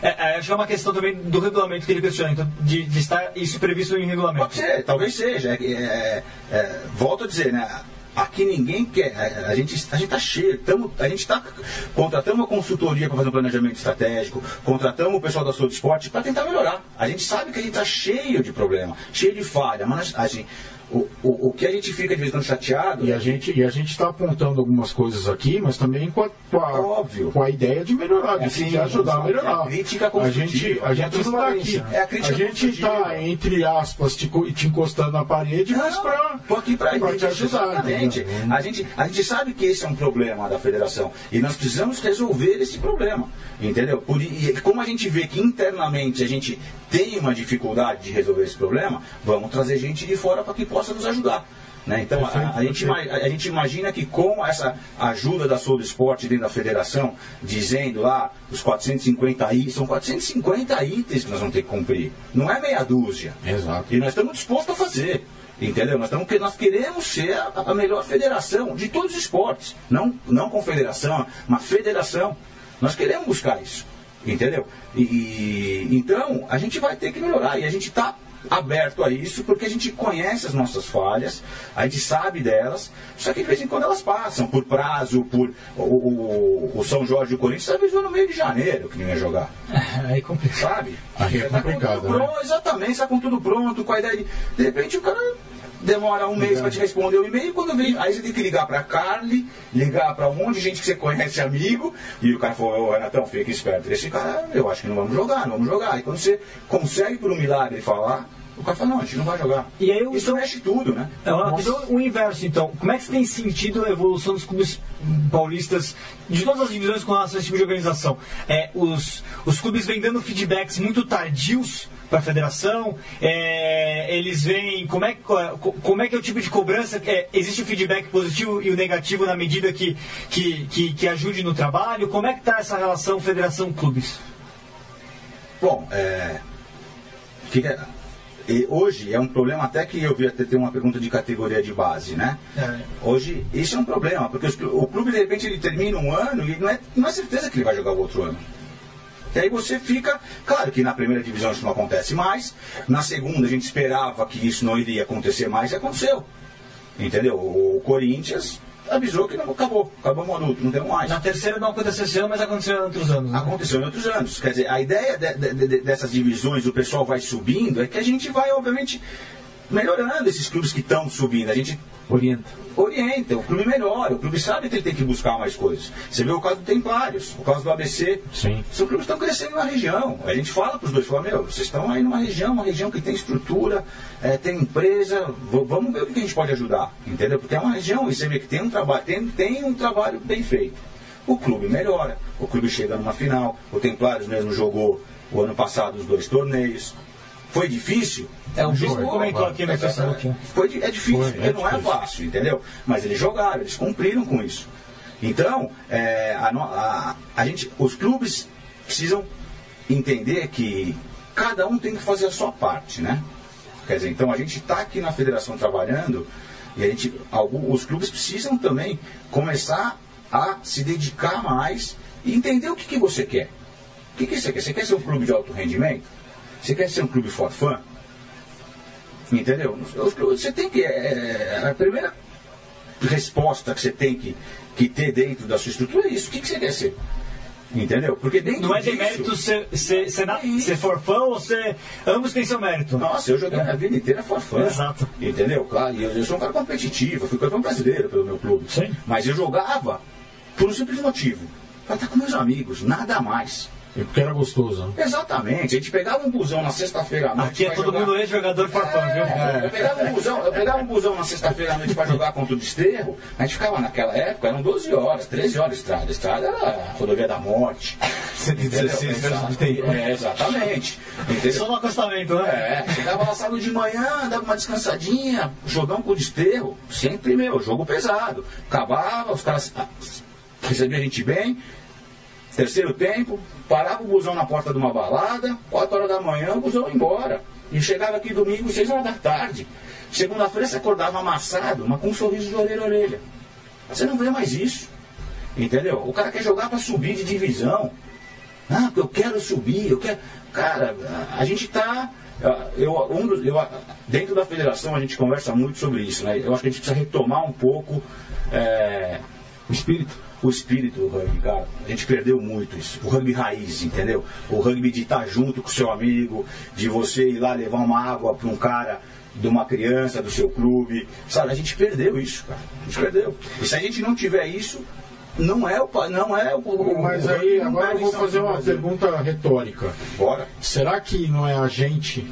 É, é, acho que é uma questão também do regulamento que ele questiona, então, de, de estar isso previsto em regulamento. Pode ser, talvez seja. É, é, é, volto a dizer, né? Aqui ninguém quer. A, gente a gente está cheio. Tamo, a gente está contratando uma consultoria para fazer um planejamento estratégico, contratamos o pessoal da Saúde Esporte para tentar melhorar. A gente sabe que a gente está cheio de problema, cheio de falha, mas a gente, o, o, o que a gente fica de vez em quando chateado E a gente e a gente está apontando algumas coisas aqui, mas também com a, com a, Óbvio. com a ideia de melhorar, de, É, de ajudar a é a melhorar. crítica a gente é a a gente não está aqui. É a crítica a gente está entre aspas te, te encostando na parede, mas para para te ajudar. Exatamente. A gente, a gente sabe que esse é um problema da federação e nós precisamos resolver esse problema. Entendeu? Por, e como a gente vê que internamente a gente tem uma dificuldade de resolver esse problema, vamos trazer gente de fora para que possa nos ajudar. Né? Então, a, a gente, a gente imagina que com essa ajuda da Soul Esporte dentro da federação, dizendo lá os 450 itens, são 450 itens que nós vamos ter que cumprir. Não é meia dúzia. Exato. E nós estamos dispostos a fazer. Entendeu? Nós, estamos, que- nós queremos ser a, a melhor federação de todos os esportes. Não, não confederação, mas federação. Nós queremos buscar isso. Entendeu? E, e- então, a gente vai ter que melhorar. E a gente está aberto a isso porque a gente conhece as nossas falhas, a gente sabe delas, só que de vez em quando elas passam por prazo, por o, o- o São Jorge e o Corinthians avisou no meio de janeiro que não ia jogar Aí complica. sabe? Aí é Você tá com complicado, tudo né? pronto, Exatamente, está com tudo pronto, com a ideia de. De repente o cara demora um mês para te responder o e-mail, quando vem, aí você tem que ligar para Carly, ligar para um monte de gente que você conhece, amigo, e o cara falou, ô Renatão, fica esperto. Esse cara, eu acho que não vamos jogar, não vamos jogar. E quando você consegue por um milagre falar, o cara fala, não, a gente não vai jogar. E aí Isso mexe tudo, né? É questão o inverso, então. Como é que você tem sentido a evolução dos clubes paulistas, de todas as divisões com relação a esse tipo de organização? É, os, os clubes vêm dando feedbacks muito tardios para a federação, é, eles veem como é, como é que é o tipo de cobrança, é, existe o feedback positivo e o negativo na medida que, que, que, que ajude no trabalho, como é que está essa relação federação-clubes? Bom, é, fica- hoje é um problema até que eu vi até ter uma pergunta de categoria de base, né? É. Hoje isso é um problema, porque o clube de repente ele termina um ano e não é, não é certeza que ele vai jogar o outro ano. E aí você fica, claro que na primeira divisão isso não acontece mais, na segunda a gente esperava que isso não iria acontecer mais e aconteceu. Entendeu? O Corinthians avisou que não acabou, acabou o adulto, não tem mais. Na terceira não aconteceu esse ano, mas aconteceu em outros anos. né? Aconteceu em outros anos. Quer dizer, a ideia de- de- de- dessas divisões, o pessoal vai subindo, é que a gente vai, obviamente, melhorando esses clubes que estão subindo. A gente Orienta. orienta, o clube melhora, o clube sabe que ele tem que buscar mais coisas. Você vê o caso do Templários, o caso do ABC. Sim. São clubes que estão crescendo na região. A gente fala para os dois, fala, meu, vocês estão aí numa região, uma região que tem estrutura, eh, tem empresa, vamos ver o que a gente pode ajudar, entendeu? Porque é uma região, e você vê que tem um trabalho, tem, tem um trabalho bem feito. o clube melhora. O clube chega numa final. O Templários mesmo jogou o ano passado os dois torneios. Foi difícil? É, o Bispo comentou aqui no Facebook. Foi, é difícil, Foi, é porque não é difícil. fácil, entendeu? Mas eles jogaram, eles cumpriram com isso. Então, é, a, a- a gente, os clubes precisam entender que cada um tem que fazer a sua parte, né? Quer dizer, então a gente está aqui na federação trabalhando e a gente, algum- os clubes precisam também começar a se dedicar mais e entender o que, que você quer. O que, que você quer? Você quer ser um clube de alto rendimento? Você quer ser um clube for fun? Entendeu? Você tem que. é, a primeira resposta que você tem que, que ter dentro da sua estrutura é isso. O que, que você quer ser? Entendeu? Porque dentro Não é disso, demérito ser, ser, ser, na- Isso. ser forfã ou ser. Ambos têm seu mérito. Nossa, eu joguei a vida inteira for fun. Exato. Entendeu? Claro, eu, eu sou um cara competitivo, eu fui campeão brasileiro pelo meu clube. Sim. Mas eu jogava por um simples motivo. Para estar com meus amigos, nada mais. É Porque era gostoso. né? Exatamente. A gente pegava um busão na sexta-feira à noite. Aqui é todo jogar- mundo ex-jogador forfã, viu? É, Eu pegava um busão, eu pegava um busão na sexta-feira à noite para jogar contra o Desterro. A gente ficava naquela época, eram 12 horas, 13 horas de estrada. A estrada era a rodovia da morte. 116 Entendeu? metros de tempo. É, exatamente. Entendeu? Só no acostamento, né? É, chegava lá sábado de manhã, dava uma descansadinha, jogão com o desterro, sempre meu, jogo pesado. Acabava, os caras recebiam a gente bem. Terceiro tempo, parava o busão na porta de uma balada, 4 horas da manhã, o busão ia embora. E chegava aqui domingo, 6 horas da tarde. Segunda-feira você acordava amassado, mas com um sorriso de orelha a orelha. Você não vê mais isso. Entendeu? O cara quer jogar para subir de divisão. Ah, eu quero subir, eu quero. Cara, a gente está. Eu, um eu, dentro da federação a gente conversa muito sobre isso, né? Eu acho que a gente precisa retomar um pouco é, O espírito. O espírito do rugby, cara. A gente perdeu muito isso. O rugby raiz, entendeu? O rugby de estar junto com o seu amigo, de você ir lá levar uma água para um cara, de uma criança do seu clube. Sabe, a gente perdeu isso, cara. A gente perdeu. E se a gente não tiver isso, não é o. Não é o, Mas aí, agora eu perde vou fazer uma Brasil. pergunta retórica. Bora. Será que não é a gente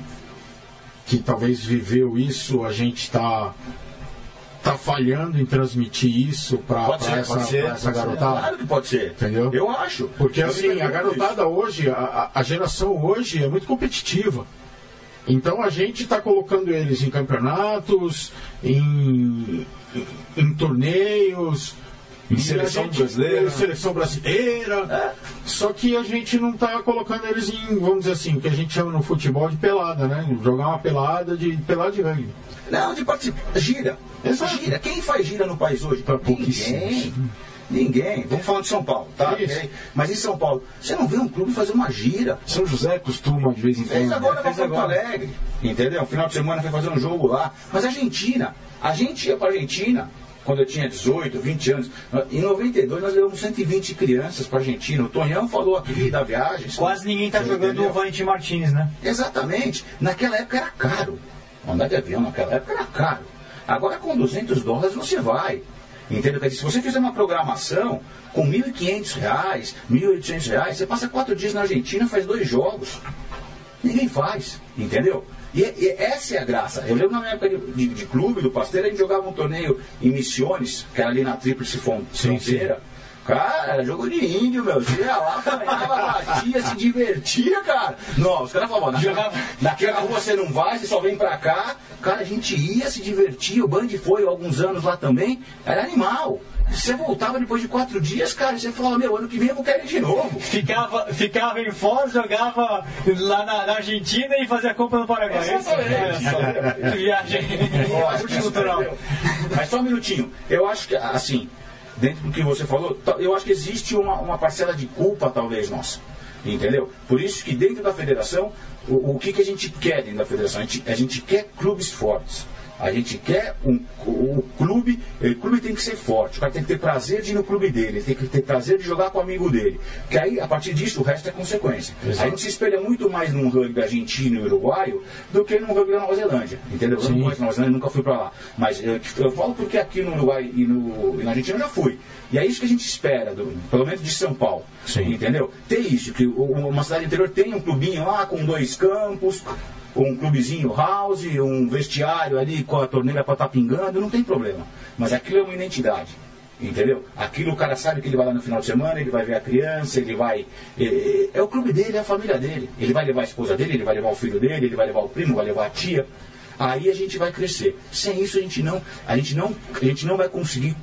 que talvez viveu isso, a gente está tá falhando em transmitir isso para essa, ser, essa garotada? Claro que pode ser. Entendeu? Eu acho. Porque Eu assim, a garotada hoje, a, a- geração hoje é muito competitiva. Então a gente está colocando eles em campeonatos, em, em, em torneios, e a seleção gente- brasileira. em seleção brasileira. Só que a gente não está colocando eles em, vamos dizer assim, o que a gente chama no futebol de pelada, né? Jogar uma pelada de pelada de rugby. Não, de participar. Gira. Exato. Gira. Quem faz gira no país hoje? Pra. Ninguém. Ninguém. Vamos falar de São Paulo, tá? Isso. Ok? Mas em São Paulo, você não vê um clube fazer uma gira. São José costuma de vez em Fez quando. agora pra fez Porto agora. Alegre. Entendeu? Final de semana foi fazer um jogo lá. Mas a Argentina, a gente ia pra Argentina quando eu tinha 18, 20 anos. Em 92 nós levamos 120 crianças pra Argentina. O Tonhão falou aqui da viagem. Quase ninguém tá Você jogando entendeu? o Valentim Martins, né? Exatamente. Naquela época era caro. Andar de avião naquela época era caro. Agora com 200 dólares você vai. Entendeu? Quer dizer, se você fizer uma programação com 1.500 reais, 1.800 reais, você passa quatro dias na Argentina faz dois jogos. Ninguém faz. Entendeu? E, e essa é a graça. Eu lembro na minha época de, de- de clube, do Pasteiro, a gente jogava um torneio em Missões, que era ali na Tríplice Fronteira. Cara, era jogo de índio, meu. Você ia lá, apanhava, batia, se divertia, cara. Não, os caras falavam, naquela, naquela rua você não vai, você só vem pra cá. Cara, a gente ia se divertir, o Band foi alguns anos lá também, era animal. Você voltava depois de quatro dias, cara, e você falava, meu, ano que vem eu vou querer ir de novo. Ficava, ficava em Foz, jogava lá na, na Argentina e fazia compra no Paraguai. Exatamente. É, que viagem. Eu acho que isso cultural. perdeu. Mas só um minutinho. Eu acho que, assim, dentro do que você falou, eu acho que existe uma, uma parcela de culpa, talvez, nossa. Entendeu? Por isso que dentro da federação, o, o que, que a gente quer dentro da federação? A gente, a gente quer clubes fortes. A gente quer um, o clube, o clube tem que ser forte, o cara tem que ter prazer de ir no clube dele, ele tem que ter prazer de jogar com o amigo dele. Que aí, a partir disso, o resto é consequência. A gente se espelha muito mais num rugby argentino e uruguaio do que num rugby da Nova Zelândia. Entendeu? Eu não Sim. conheço Nova Zelândia, nunca fui pra lá. Mas eu, eu falo porque aqui no Uruguai e, no, e na Argentina eu já fui. E é isso que a gente espera, do- pelo menos de São Paulo. Sim. Entendeu? Ter isso, que uma cidade interior tem um clubinho lá com dois campos, um clubezinho house, um vestiário ali com a torneira para estar pingando, não tem problema. Mas aquilo é uma identidade. Entendeu? Aquilo o cara sabe que ele vai lá no final de semana, ele vai ver a criança, ele vai. É, é o clube dele, é a família dele. Ele vai levar a esposa dele, ele vai levar o filho dele, ele vai levar o primo, vai levar a tia. Aí a gente vai crescer. Sem isso a gente não, a gente não, a gente não vai conseguir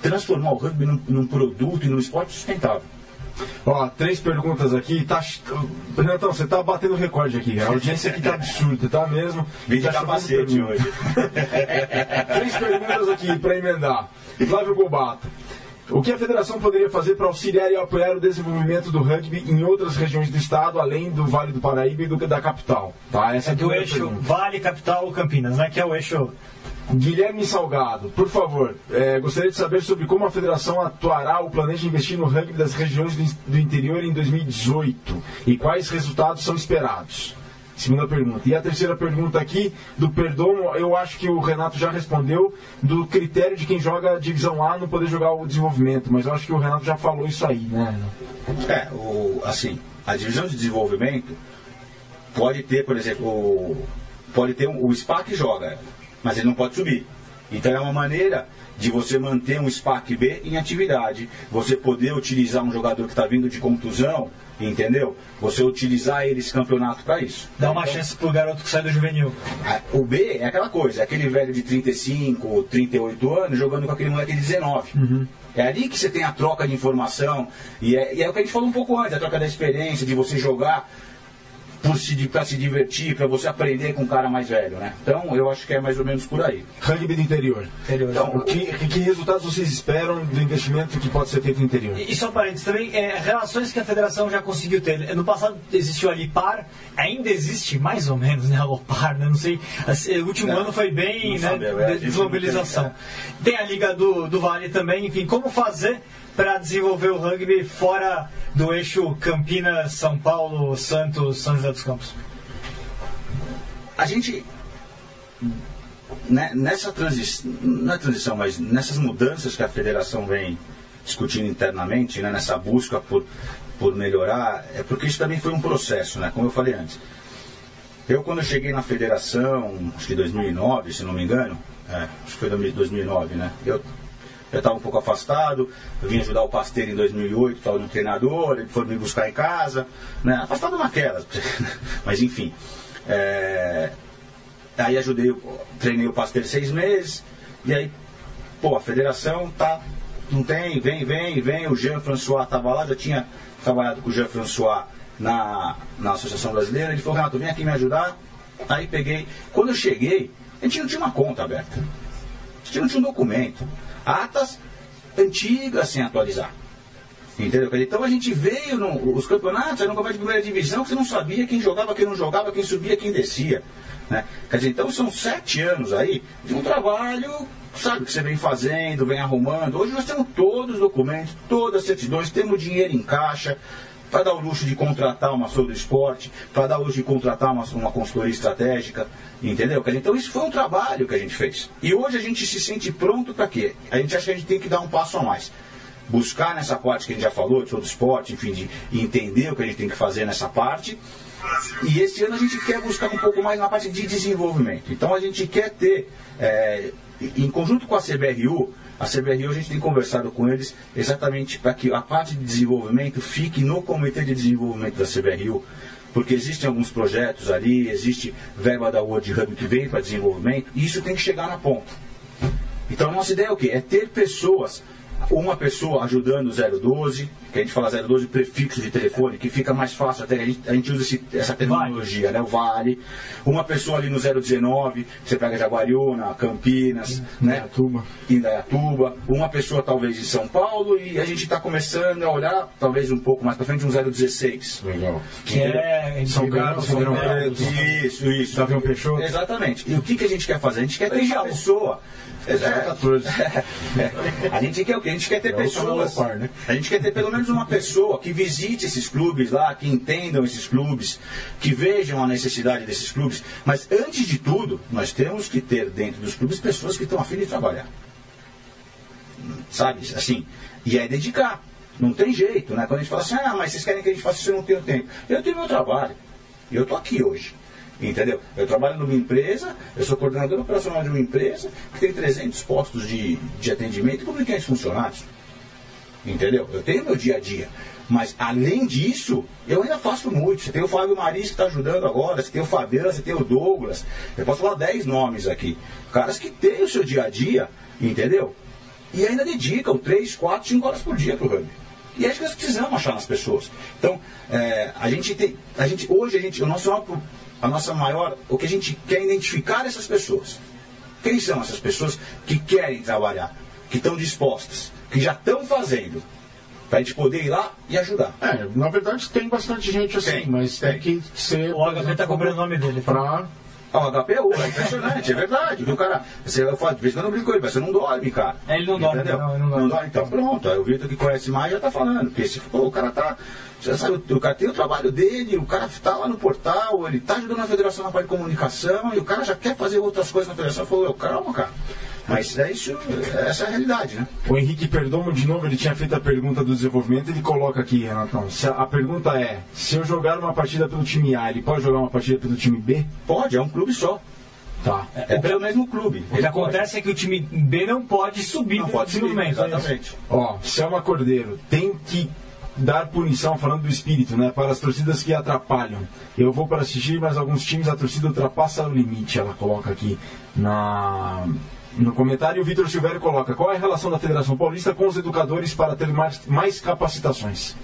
transformar o rugby num, num produto e num esporte sustentável. Ó, três perguntas aqui. Tá, Renatão, você tá batendo recorde aqui. A audiência aqui tá absurda, tá mesmo? Vim de tá capacete hoje. três perguntas aqui para emendar. Flávio Gobato. O que a federação poderia fazer para auxiliar e apoiar o desenvolvimento do rugby em outras regiões do estado, além do Vale do Paraíba e do, da capital? Tá? Essa é do eixo pergunta. Vale, capital, Campinas, né? Que é o eixo Guilherme Salgado, por favor, é, gostaria de saber sobre como a federação atuará ou planeja investir no rugby das regiões do, interior em 2018 e quais resultados são esperados. Segunda pergunta. E a terceira pergunta aqui, do Perdomo, eu acho que o Renato já respondeu, do critério de quem joga divisão A não poder jogar o desenvolvimento, mas eu acho que o Renato já falou isso aí, né? É, o, assim, a divisão de desenvolvimento pode ter, por exemplo, pode ter o SPAC joga, mas ele não pode subir. Então é uma maneira de você manter um SPAC B em atividade, você poder utilizar um jogador que está vindo de contusão entendeu? Você utilizar eles campeonato para isso. Dá uma então, chance pro garoto que sai do juvenil. O B é aquela coisa, é aquele velho de 35 ou 38 anos jogando com aquele moleque de 19. Uhum. É ali que você tem a troca de informação, e é, e é o que a gente falou um pouco antes, a troca da experiência, de você jogar para se divertir, para você aprender com um cara mais velho, né? Então, eu acho que é mais ou menos por aí. Rugby do interior. interior. Então, o que, que resultados vocês esperam do investimento que pode ser feito no interior? E, e só parênteses também, é, relações que a federação já conseguiu ter. No passado existiu a Lipar, ainda existe mais ou menos, né, a Lopar, né? Não sei, assim, o último não, ano foi bem, né, de, desmobilização. Tem a Liga do, do Vale também, enfim, como fazer para desenvolver o rugby fora do eixo Campinas, São Paulo, Santos, São José dos Campos? A gente né, nessa transição, não é transição, mas nessas mudanças que a federação vem discutindo internamente, né, nessa busca por, por melhorar, é porque isso também foi um processo, né, como eu falei antes. Eu, quando eu cheguei na federação, acho que 2009, se não me engano, é, acho que foi 2009, né, eu eu estava um pouco afastado, eu vim ajudar o Pasteiro em 2008, estava no treinador, ele foi me buscar em casa, né? afastado naquelas, mas enfim. É... Aí ajudei, treinei o Pasteiro seis meses, e aí, pô, a federação tá, não tem, vem, vem, vem, o Jean-François estava lá, já tinha trabalhado com o Jean-François na, na Associação Brasileira, ele falou, Renato, vem aqui me ajudar, aí peguei, quando eu cheguei, a gente não tinha uma conta aberta, a gente não tinha um documento, atas antigas sem atualizar. Entendeu? Então a gente veio, no, os campeonatos eram campeonatos de primeira divisão que você não sabia quem jogava, quem não jogava, quem subia, quem descia. Né? Quer dizer, então são sete anos aí de um trabalho, sabe, que você vem fazendo, vem arrumando. Hoje nós temos todos os documentos, todas as certidões, temos dinheiro em caixa, para dar o luxo de contratar uma sobre esporte, para dar luxo de contratar uma, uma consultoria estratégica, entendeu? Então isso foi um trabalho que a gente fez. E hoje a gente se sente pronto para quê? A gente acha que a gente tem que dar um passo a mais. Buscar nessa parte que a gente já falou, de todo esporte, enfim, de entender o que a gente tem que fazer nessa parte. E esse ano a gente quer buscar um pouco mais na parte de desenvolvimento. Então a gente quer ter, é, em conjunto com a CBRU, a CBRU a gente tem conversado com eles exatamente para que a parte de desenvolvimento fique no comitê de desenvolvimento da CBRU, porque existem alguns projetos ali, existe verba da World Hub que vem para desenvolvimento, e isso tem que chegar na ponta. Então a nossa ideia é o quê? É ter pessoas uma pessoa ajudando o 012, que a gente fala 012 prefixo de telefone, que fica mais fácil até, a gente, a gente usa esse, essa terminologia, né? O Vale. Uma pessoa ali no 019, você pega Jaguariúna, Campinas, né? Indaiatuba. Indaiatuba. Uma pessoa talvez em São Paulo e a gente está começando a olhar, talvez um pouco mais para frente, um 016. Legal. Que é São Carlos, Ribeirão Preto. Isso, isso. Davi Peixoto. Exatamente. E o que, que a gente quer fazer? A gente quer ter uma pessoa é, a gente quer o quê? A gente quer ter é pessoas. Né? A gente quer ter pelo menos uma pessoa que visite esses clubes lá, que entendam esses clubes, que vejam a necessidade desses clubes. Mas antes de tudo, nós temos que ter dentro dos clubes pessoas que estão afim de trabalhar. Sabe? Assim. E é dedicar. Não tem jeito, né? Quando a gente fala assim, ah, mas vocês querem que a gente faça isso, eu não tenho tempo. Eu tenho meu trabalho. E eu estou aqui hoje. Entendeu? Eu trabalho numa empresa, eu sou coordenador operacional de uma empresa que tem 300 postos de, de atendimento com 500 funcionários. Entendeu? Eu tenho meu dia a dia. Mas além disso, eu ainda faço muito. Você tem o Fábio Maris que está ajudando agora, você tem o Fabiano, você tem o Douglas. Eu posso falar 10 nomes aqui. Caras que têm o seu dia a dia, entendeu? E ainda dedicam 3, 4, 5 horas por dia para o rugby. E é isso que nós precisamos achar nas pessoas. Então, é, a gente tem. A gente, hoje a gente. O nosso, a nossa maior. O que a gente quer é identificar essas pessoas. Quem são essas pessoas que querem trabalhar, que estão dispostas, que já estão fazendo, para a gente poder ir lá e ajudar. É, na verdade tem bastante gente assim, Tem, mas tem, que ser. O HP tá cobrando o nome dele. Pra... Ah, o HPU, é impressionante, é verdade. O cara, você, eu falo, de vez em quando eu brinco com ele, mas você não dorme, cara. É, ele não dorme, Entendeu? não, ele não dorme. Então pronto, aí o Vitor que conhece mais já tá falando. Porque se pô, o cara tá. Você sabe, o cara tem o trabalho dele, o cara tá lá no portal, ele tá ajudando a federação na parte de comunicação, e o cara já quer fazer outras coisas na federação. Falou, calma, cara. Mas é isso, essa é a realidade, né? O Henrique Perdomo, de novo, ele tinha feito a pergunta do desenvolvimento, ele coloca aqui, Renatão. Se a, a pergunta é: se eu jogar uma partida pelo time A, ele pode jogar uma partida pelo time B? Pode, é um clube só. Tá. É pelo mesmo clube. O que acontece é que o time B não pode subir não no pode subir, desenvolvimento. é exatamente. Ó, Selma Cordeiro, tem que dar punição, falando do espírito, né? Para as torcidas que atrapalham. Eu vou para assistir, mas alguns times a torcida ultrapassa o limite, ela coloca aqui na. No comentário, o Vitor Silvério coloca: qual é a relação da Federação Paulista com os educadores para ter mais, mais capacitações?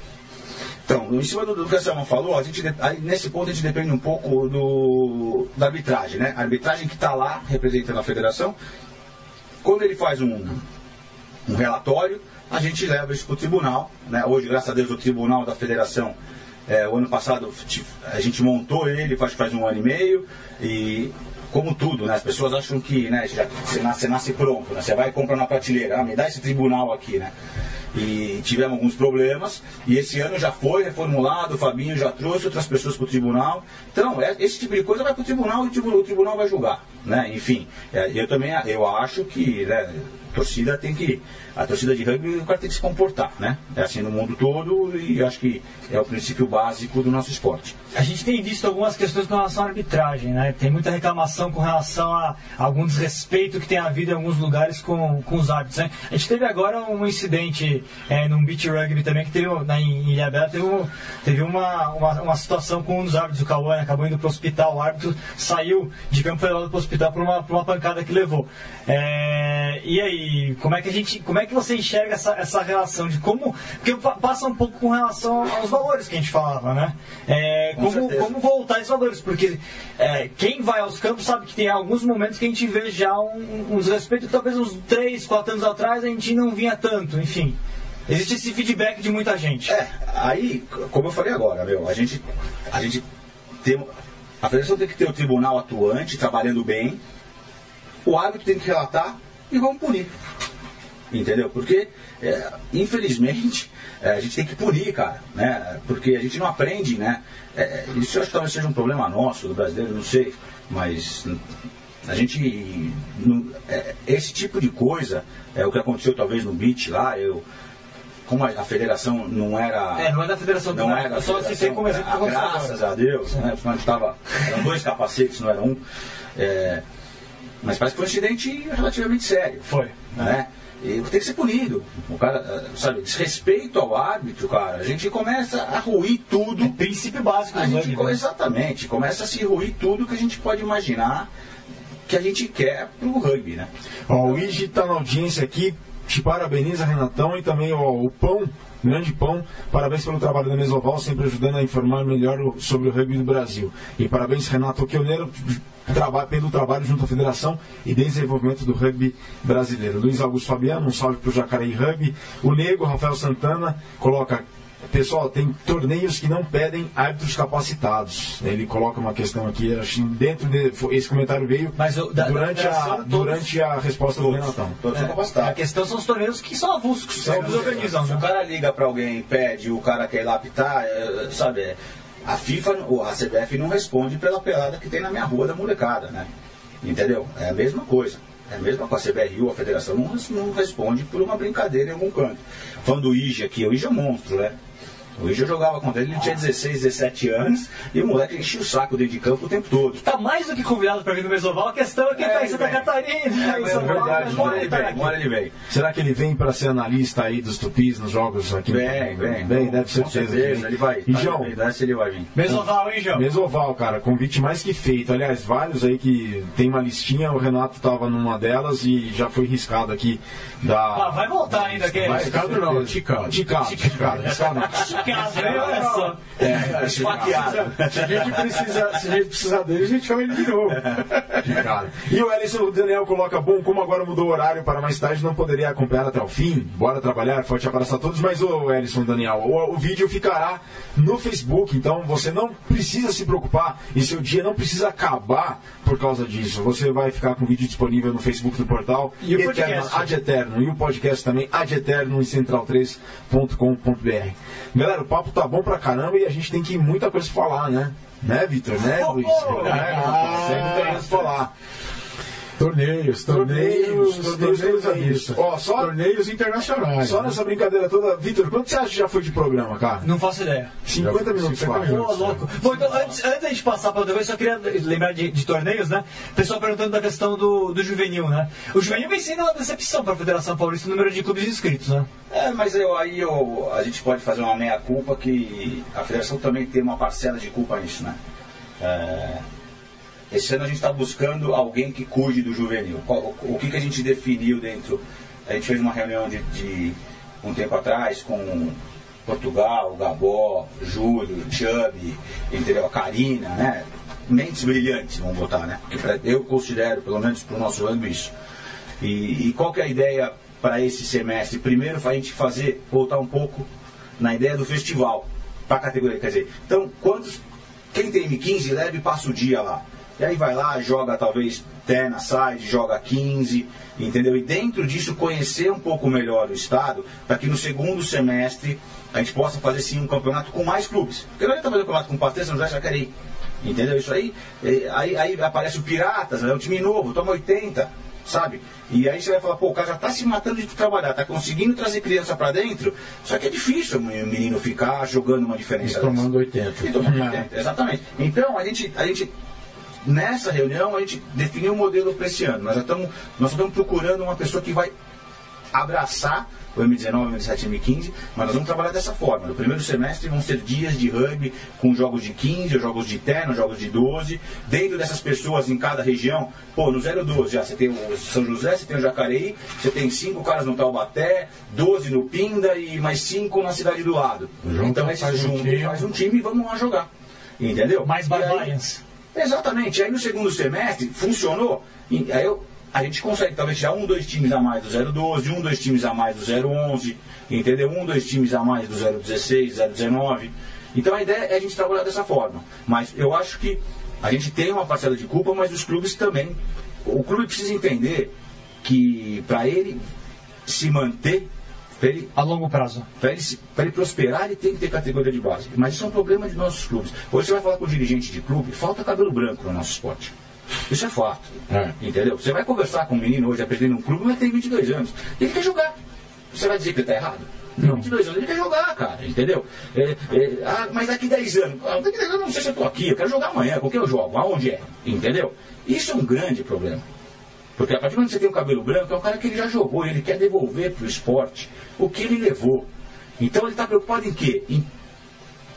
Então, em cima do, do que a Selma falou, a gente, nesse ponto a gente depende um pouco do, da arbitragem, né? A arbitragem que está lá representando a federação, quando ele faz um, um relatório, a gente leva isso para o tribunal. Né? Hoje, graças a Deus, o tribunal da federação, é, o ano passado a gente montou ele, faz, faz um ano e meio, e como tudo, né? as pessoas acham que né, já, você, nasce, você nasce pronto, né? você vai e compra na prateleira, ah, me dá esse tribunal aqui, né? E tivemos alguns problemas, e esse ano já foi reformulado, o Fabinho já trouxe outras pessoas para o tribunal. Então, é- esse tipo de coisa vai para o tribunal e o tribunal, vai julgar. Né? Enfim, é, eu também eu acho que né, torcida tem que. A torcida de rugby o cara tem que se comportar, né? É assim no mundo todo e acho que é o princípio básico do nosso esporte. A gente tem visto algumas questões com relação à arbitragem, né? Tem muita reclamação com relação a algum desrespeito que tem havido em alguns lugares com, com os árbitros, né? A gente teve agora um incidente é, num beach rugby também, que teve na, em Ilhabela, teve, um- teve uma, uma, uma situação com um dos árbitros, o Cauã, né? acabou indo pro hospital, o árbitro saiu de campo foi levado pro hospital por uma, por uma pancada que levou. É, e aí, como é que a gente, como é que você enxerga essa, essa relação de como, porque pa- passa um pouco com relação aos valores que a gente falava, né? É, Com como, como voltar esses valores, porque é, quem vai aos campos sabe que tem alguns momentos que a gente vê já um, um desrespeito que talvez uns 3, 4 anos atrás a gente não vinha tanto, enfim. Existe esse feedback de muita gente. É, aí, como eu falei agora, meu, a gente, a gente tem. A federação tem que ter o tribunal atuante, trabalhando bem, o árbitro tem que relatar e vamos punir. Entendeu? Porque, é, infelizmente, é, a gente tem que punir, cara, né? Porque a gente não aprende, né? É, isso eu acho que talvez seja um problema nosso, do brasileiro, não sei, mas a gente. não- é, esse tipo de coisa, é o que aconteceu talvez no beat lá, eu. Como a, federação não era. É, não é da federação Não era. Só da citei como exemplo aconteceu Graças a Deus, né? Porque nós tava, eram dois capacetes, não era um. É, mas parece que foi um incidente relativamente sério. Foi. Né? E tem que ser punido. O cara, eh, sabe, desrespeito ao árbitro, cara, a gente começa a ruir tudo. Princípio básico A do gente, né? exatamente, começa a se ruir tudo que a gente pode imaginar que a gente quer pro rugby, né? Ó, o Igi está na audiência aqui, te parabeniza, Renatão, e também ó, o Pão, grande Pão, parabéns pelo trabalho da Mesoval, sempre ajudando a informar melhor o- sobre o rugby do Brasil. E parabéns, Renato Pioneiro, traba, pelo trabalho junto à Federação e desenvolvimento do rugby brasileiro. Luiz Augusto Fabiano, um salve para o Jacareí Rugby. O Nego, Rafael Santana, coloca Pessoal, tem torneios que não pedem árbitros capacitados. Ele coloca uma questão aqui, acho que dentro de, esse comentário veio Mas o- da- da durante, a, federação, todos- durante a resposta do Renatão. Todos são A questão são os torneios que são avulsos, que eles organizam. Se o né? cara liga pra alguém, pede, o cara quer ir lá apitar, é, sabe, é, a FIFA, ou a CBF não responde pela pelada que tem na minha rua da molecada, né? Entendeu? É a mesma coisa. É a mesma com a CBRU, a federação não, não responde por uma brincadeira em algum canto. Falando do IGE aqui, o IGE é um monstro, né? Ige eu jogava contra ele, ele tinha 16, 17 anos, e o moleque enchia o saco dentro de campo o tempo todo. Tá mais do que convidado para vir no Mesoval, a questão é quem É, tá em ele Santa vem. Catarina, em É São Paulo, mas Uma hora bora ele vem, hora ele vem. Será que ele vem para ser analista aí dos tupis nos jogos aqui? Vem, vem. Vem, deve ser Com certeza, ele vai. E Tá João, ele vai vir. Mesoval, hein, João? Mesoval, cara, convite mais que feito. Aliás, vários aí que tem uma listinha, o Renato tava numa delas e já foi riscado aqui da. Ah, vai voltar ainda, que Vai, Riscado não, ticado. Ticado, ticado, riscado Esticado, hein? Olha só. É, esfaqueado. Se a gente precisar, se a gente precisar dele, a gente chama ele de novo. Ticado. E o Ellison Daniel coloca: bom, como agora mudou o horário para mais tarde, não poderia acompanhar até o fim. Bora trabalhar, forte abraço a todos. Mas, ô Ellison Daniel, o, o vídeo ficará no Facebook, então você não precisa se preocupar e seu dia não precisa acabar por causa disso. Você vai ficar com o vídeo disponível no Facebook do portal E o Eterno, podcast? Ad Eterno. E o podcast também, Ad Eterno em central3.com.br. Galera, o papo tá bom pra caramba e a gente tem que muita coisa falar, né? Né, Vitor? Né, Luiz? Oh, né? Tem muita coisa pra falar. Torneios, torneios, Torneios, torneios. Ó, só- Torneios internacionais. Só nessa brincadeira toda, Vitor, quanto você acha que já foi de programa, cara? Não faço ideia. 50 minutos, 50 quase. minutos. Pô, louco. Bom, então, antes, antes da gente passar para outra vez, só queria lembrar de, de torneios, né? Pessoal perguntando da questão do, do juvenil, né? O juvenil vem sendo uma decepção para a Federação Paulista no número de clubes inscritos, né? É, mas eu, aí eu, a gente pode fazer uma meia-culpa que a federação também tem uma parcela de culpa nisso, né? É, esse ano a gente está buscando alguém que cuide do juvenil. O, que, que a gente definiu dentro? A gente fez uma reunião de, de um tempo atrás com Portugal, Gabó, Júlio, Chubby, entendeu? Karina, né? Mentes brilhantes, vamos botar, né? Eu considero, pelo menos para o nosso ano, isso. E, e qual que é a ideia para esse semestre? Primeiro, a gente fazer, voltar um pouco na ideia do festival, para a categoria. Quer dizer, então, quantos, quem tem M15, leve e passa o dia lá. E aí vai lá, joga talvez terna, side, joga 15, entendeu? E dentro disso, conhecer um pouco melhor o estado, para que no segundo semestre a gente possa fazer sim um campeonato com mais clubes. Porque não adianta fazer um campeonato com Pastel, São José, Jacareí. Entendeu? Isso aí, eh, aí, aí aparece o Piratas, é um time novo, toma 80, sabe? E aí você vai falar, pô, o cara já tá se matando de trabalhar, tá conseguindo trazer criança pra dentro, só que é difícil o menino ficar jogando uma diferença. E tomando dessa. 80. E tomando 80, exatamente. Então, a gente, a gente, nessa reunião, a gente definiu um modelo para esse ano. Nós já estamos, nós estamos procurando uma pessoa que vai abraçar o M19, M17 e M15, mas nós vamos trabalhar dessa forma. No primeiro semestre vão ser dias de rugby com jogos de 15, jogos de terno, jogos de 12. Dentro dessas pessoas em cada região, pô, no 012 já você tem o São José, você tem o Jacareí, você tem cinco caras no Taubaté, 12 no Pinda e mais cinco na cidade do lado. Junta, então esses faz um juntos time. faz um time e vamos lá jogar. Entendeu? Mais barbarians. Exatamente. Aí no segundo semestre funcionou. Aí eu- a gente consegue talvez tirar um, dois times a mais do 012, um, dois times a mais do 011, entendeu? Um, dois times a mais do 016, 019. Então a ideia é a gente trabalhar dessa forma. Mas eu acho que a gente tem uma parcela de culpa, mas os clubes também. O clube precisa entender que para ele se manter, para ele A longo prazo. para ele, pra ele prosperar, ele tem que ter categoria de base. Mas isso é um problema de nossos clubes. Hoje você vai falar com o dirigente de clube, falta cabelo branco no nosso esporte. Isso é fato. É. Entendeu? Você vai conversar com um menino hoje, aprendendo um clube, mas tem 22 anos. Ele quer jogar. Você vai dizer que ele está errado? Tem 22 anos, ele quer jogar, cara, entendeu? É, é, ah, mas daqui 10 anos, ah, daqui 10 anos eu não sei se eu estou aqui, eu quero jogar amanhã, com quem eu jogo, aonde é, entendeu? Isso é um grande problema. Porque a partir do momento que você tem um cabelo branco, é um cara que ele já jogou, ele quer devolver para o esporte o que ele levou. Então ele está preocupado em quê? Em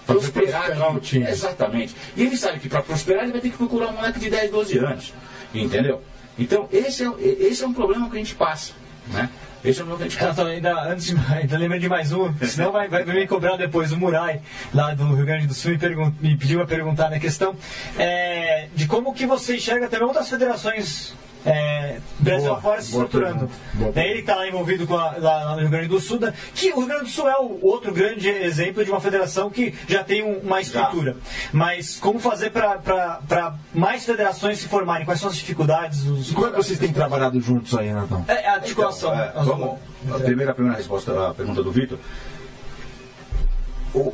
prosperar aquilo. o time. Exatamente. E ele sabe que para prosperar ele vai ter que procurar um moleque de 10, 12 anos. Entendeu? Então esse é, esse é um problema que a gente passa. Né? Esse é um problema que a gente passa. Renato, ainda, antes de, ainda lembrando de mais um, senão vai, vai me cobrar depois. O Murai, lá do Rio Grande do Sul, me, me pediu a perguntar na questão é, de como que você enxerga também outras federações é, Brasil Boa, afora se boa estruturando. boa É ele que está lá envolvido com a, lá, no Rio Grande do Sul, da- que o Rio Grande do Sul é o outro grande exemplo de uma federação que já tem um- uma estrutura. Mas como fazer para mais federações se formarem? Quais são as dificuldades? Os... Como é que vocês têm trabalhado juntos aí, Renatão? É, a articulação. Então, é, as- vamos, a primeira, a primeira resposta à pergunta do Vitor. O,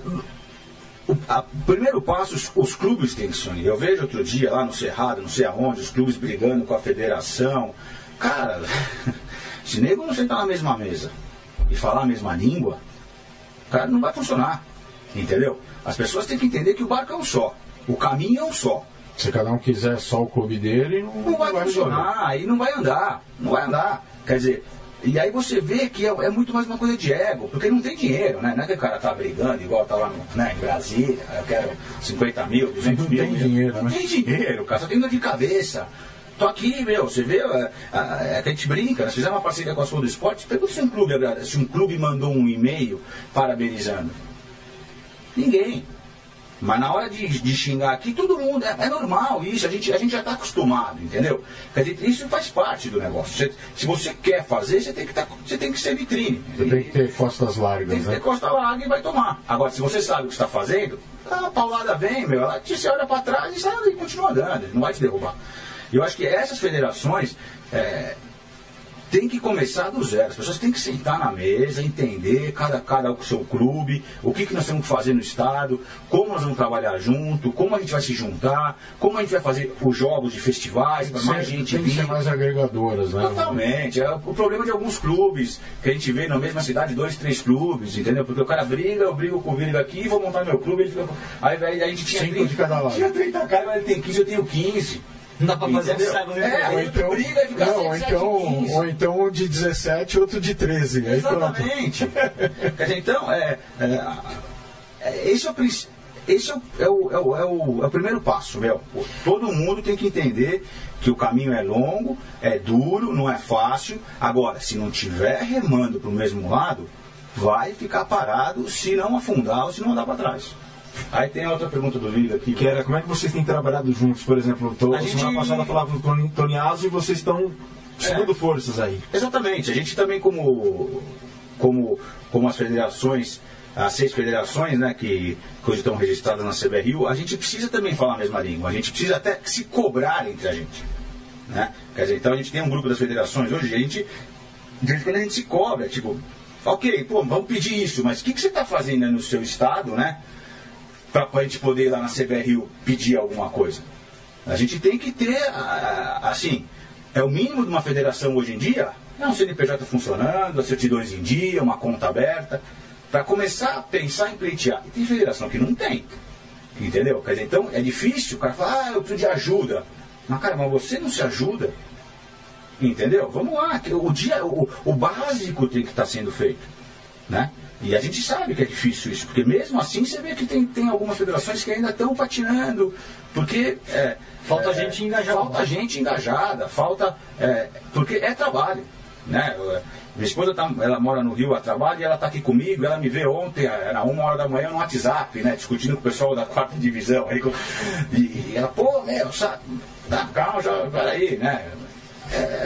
o a- primeiro passo, os, os clubes têm que se unir. Eu vejo outro dia lá no Cerrado, não sei aonde, os clubes brigando com a federação. Cara, se nego não sentar na mesma mesa e falar a mesma língua, cara, não vai funcionar. Entendeu? As pessoas têm que entender que o barco é um só, o caminho é um só. Se cada um quiser só o clube dele, não, Não vai vai funcionar, aí não vai andar, não vai andar. Quer dizer, e aí você vê que é, é muito mais uma coisa de ego, porque não tem dinheiro, né? Não é que o cara tá brigando igual tá lá no, né, em Brasília, eu quero 50 mil, 200 Não mil. tem meu. dinheiro, Não né? tem dinheiro, cara, só tem dor de cabeça. Tô aqui, meu, você vê, é, é, é a gente brinca, nós fizemos uma parceria com a Sul do Esporte, pergunta se um clube, se um clube mandou um e-mail parabenizando. Ninguém. Mas na hora de, de xingar aqui, todo mundo, é, é normal isso, a gente, a gente já está acostumado, entendeu? Quer dizer, isso faz parte do negócio. Você- se você quer fazer, você tem que, tá, você tem que ser vitrine. Você tem que ter costas Tem largas, que ter né? costa larga e vai tomar. Agora, se você sabe o que está fazendo, a paulada vem, meu, ela te você olha para trás e, sai, e continua andando, não vai te derrubar. E eu acho que essas federações é, têm que começar do zero. As pessoas têm que sentar na mesa, entender cada, cada o seu clube, o que, que nós temos que fazer no estado, como nós vamos trabalhar junto, como a gente vai se juntar, como a gente vai fazer os jogos de festivais para mais Tem- gente tem que vir. ser mais agregadoras, né? Totalmente. É o problema de alguns clubes, que a gente vê na mesma cidade, dois, três clubes, entendeu? Porque o cara briga, eu brigo com o Vini daqui, vou montar meu clube, ele fica. Aí, aí a gente tinha Cinco 30, de cada lado. Tinha 30 caras, mas ele tem 15, eu tenho 15. Não dá pra fazer um Entendeu? cego É, aí tu briga e fica não, ou 7, 7, então, 15. ou então um de 17 outro de 13. Aí pronto. Exatamente. Quer dizer, então, é, é, é, esse é o esse é o, é, o, é, o, é, o, é o primeiro passo, meu. Todo mundo tem que entender que o caminho é longo, é duro, não é fácil. Agora, se não tiver remando para o mesmo lado, vai ficar parado se não afundar ou se não andar para trás. Aí tem a outra pergunta do vídeo aqui. Que era como é que vocês têm trabalhado juntos, por exemplo? Tô, A gente- Semana passada eu falava com o Tony, Aso e vocês estão segundo forças aí. Exatamente. A gente também, como, como, como as federações, as seis federações né, que, que hoje estão registradas na CBRU, a gente precisa também falar a mesma língua. A gente precisa até se cobrar entre a gente. Né? Quer dizer, então a gente tem um grupo das federações hoje, a gente, de vez em quando a gente se cobra, tipo, ok, pô, vamos pedir isso, mas o que, que você está fazendo no seu estado, né? Para a gente poder ir lá na CBRU pedir alguma coisa. A gente tem que ter, assim, é o mínimo de uma federação hoje em dia, é um CNPJ funcionando, as certidões em dia, uma conta aberta, para começar a pensar em pleitear. E tem federação que não tem. Entendeu? Quer dizer, então é difícil, o cara fala, ah, eu preciso de ajuda. Mas, cara, mas você não se ajuda. Entendeu? Vamos lá, o, dia, o, o básico tem que estar sendo feito. Né? E a gente sabe que é difícil isso, porque mesmo assim você vê que tem, tem algumas federações que ainda estão patinando, porque. é, Falta é, gente engajada. Falta gente engajada, falta. é, porque é trabalho. Né? Minha esposa tá, ela mora no Rio a trabalho e ela está aqui comigo, ela me vê ontem, era uma hora da manhã no WhatsApp, né? Discutindo com o pessoal da quarta divisão. Aí, e, e ela, pô, meu, sabe, tá, calma, já, peraí, né?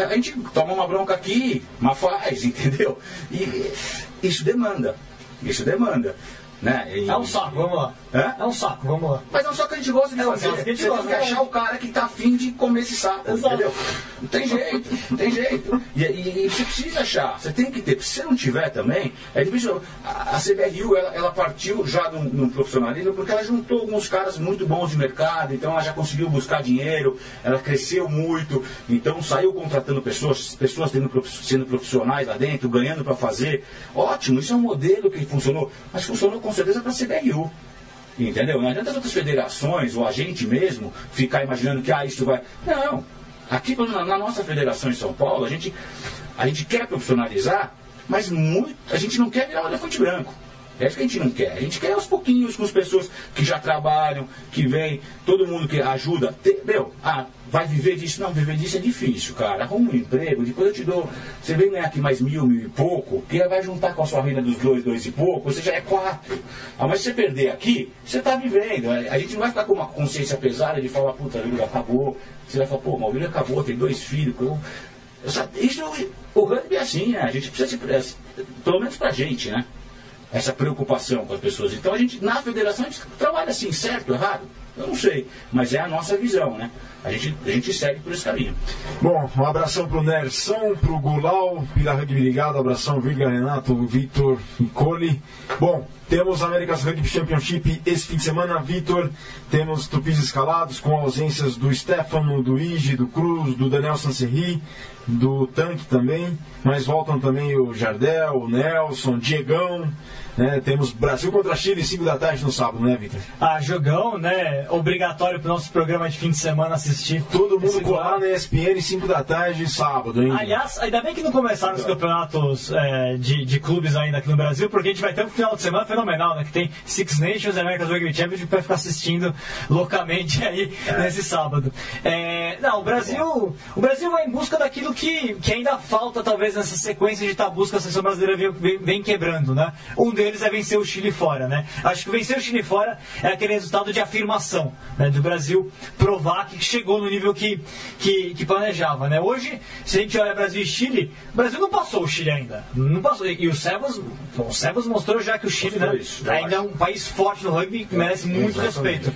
A gente toma uma bronca aqui, mas faz, entendeu? E isso demanda. Isso demanda. Né? E- É um saco, vamos lá. Hã? É um saco, vamos lá. Mas é um saco que a gente gosta de É fazer. que a gente Você gosta, tem que né? achar o cara que tá afim de comer esse saco, Exato. entendeu? Não tem jeito, não tem jeito. E, e- e você precisa achar, você tem que ter. Se você não tiver também, é difícil. A, a CBRU, ela, ela partiu já no, no profissionalismo porque ela juntou alguns caras muito bons de mercado, então ela já conseguiu buscar dinheiro, ela cresceu muito, então saiu contratando pessoas, pessoas tendo, sendo profissionais lá dentro, ganhando para fazer. Ótimo, isso é um modelo que funcionou, mas funcionou com certeza para a CBRU. Entendeu? Não adianta as outras federações ou a gente mesmo ficar imaginando que ah, isso vai. Não. Aqui menos, na nossa federação em São Paulo, a gente, a gente quer profissionalizar, mas muito, a gente não quer virar um elefante branco. É isso que a gente não quer. A gente quer aos pouquinhos com as pessoas que já trabalham, que vêm, todo mundo que ajuda. Te- Meu, ah, vai viver disso? Não, viver disso é difícil, cara. Arruma um emprego, depois eu te dou. Você vem ganhar aqui mais mil, mil e pouco, que vai juntar com a sua renda dos dois, dois e pouco, você já é quatro. Ah, mas se você perder aqui, você está vivendo. A gente não vai ficar com uma consciência pesada de falar, puta, a acabou. Você vai falar, pô, vida acabou, tem dois filhos. Eu, eu isso, o rugby é assim, né? A gente precisa se. Pelo menos pra gente, né? essa preocupação com as pessoas. Então a gente, na federação, a gente trabalha assim, certo, errado. Eu não sei, mas é a nossa visão, né? A gente, a gente segue por esse caminho. Bom, um abração pro Nerson, pro Gulau, Pila Rugby ligado, abração Virga Renato, Vitor e Cole. Bom, temos Américas Rugby Championship esse fim de semana, Vitor. Temos tupis escalados com ausências do Stefano, do Ige, do Cruz, do Daniel Sanserri, do Tanque também. Mas voltam também o Jardel, o Nelson, Diegão. Né? Temos Brasil contra Chile, 5 da tarde no sábado, né, Vitor? Ah, jogão, né? Obrigatório pro nosso programa de fim de semana assistir. Todo mundo colar na ESPN, 5 da tarde, sábado, hein? Aliás, ainda bem que não começaram os campeonatos é, de, de clubes ainda aqui no Brasil, porque a gente vai ter um final de semana fenomenal, né? Que tem Six Nations America's Rugby Championship para ficar assistindo loucamente aí é. nesse sábado. É, não, o Brasil, o Brasil vai em busca daquilo que, que ainda falta, talvez, nessa sequência de tabus que a seleção brasileira vem, vem quebrando, né? Um deles é vencer o Chile fora, né? Acho que vencer o Chile fora é aquele resultado de afirmação, né? Do Brasil provar que chegou no nível que, que, que planejava, né? Hoje, se a gente olha Brasil e Chile, o Brasil não passou o Chile ainda. Não passou. E o Sebas, o Sebas mostrou já que o Chile né, isso, ainda é um país forte no rugby que merece muito Exatamente. respeito.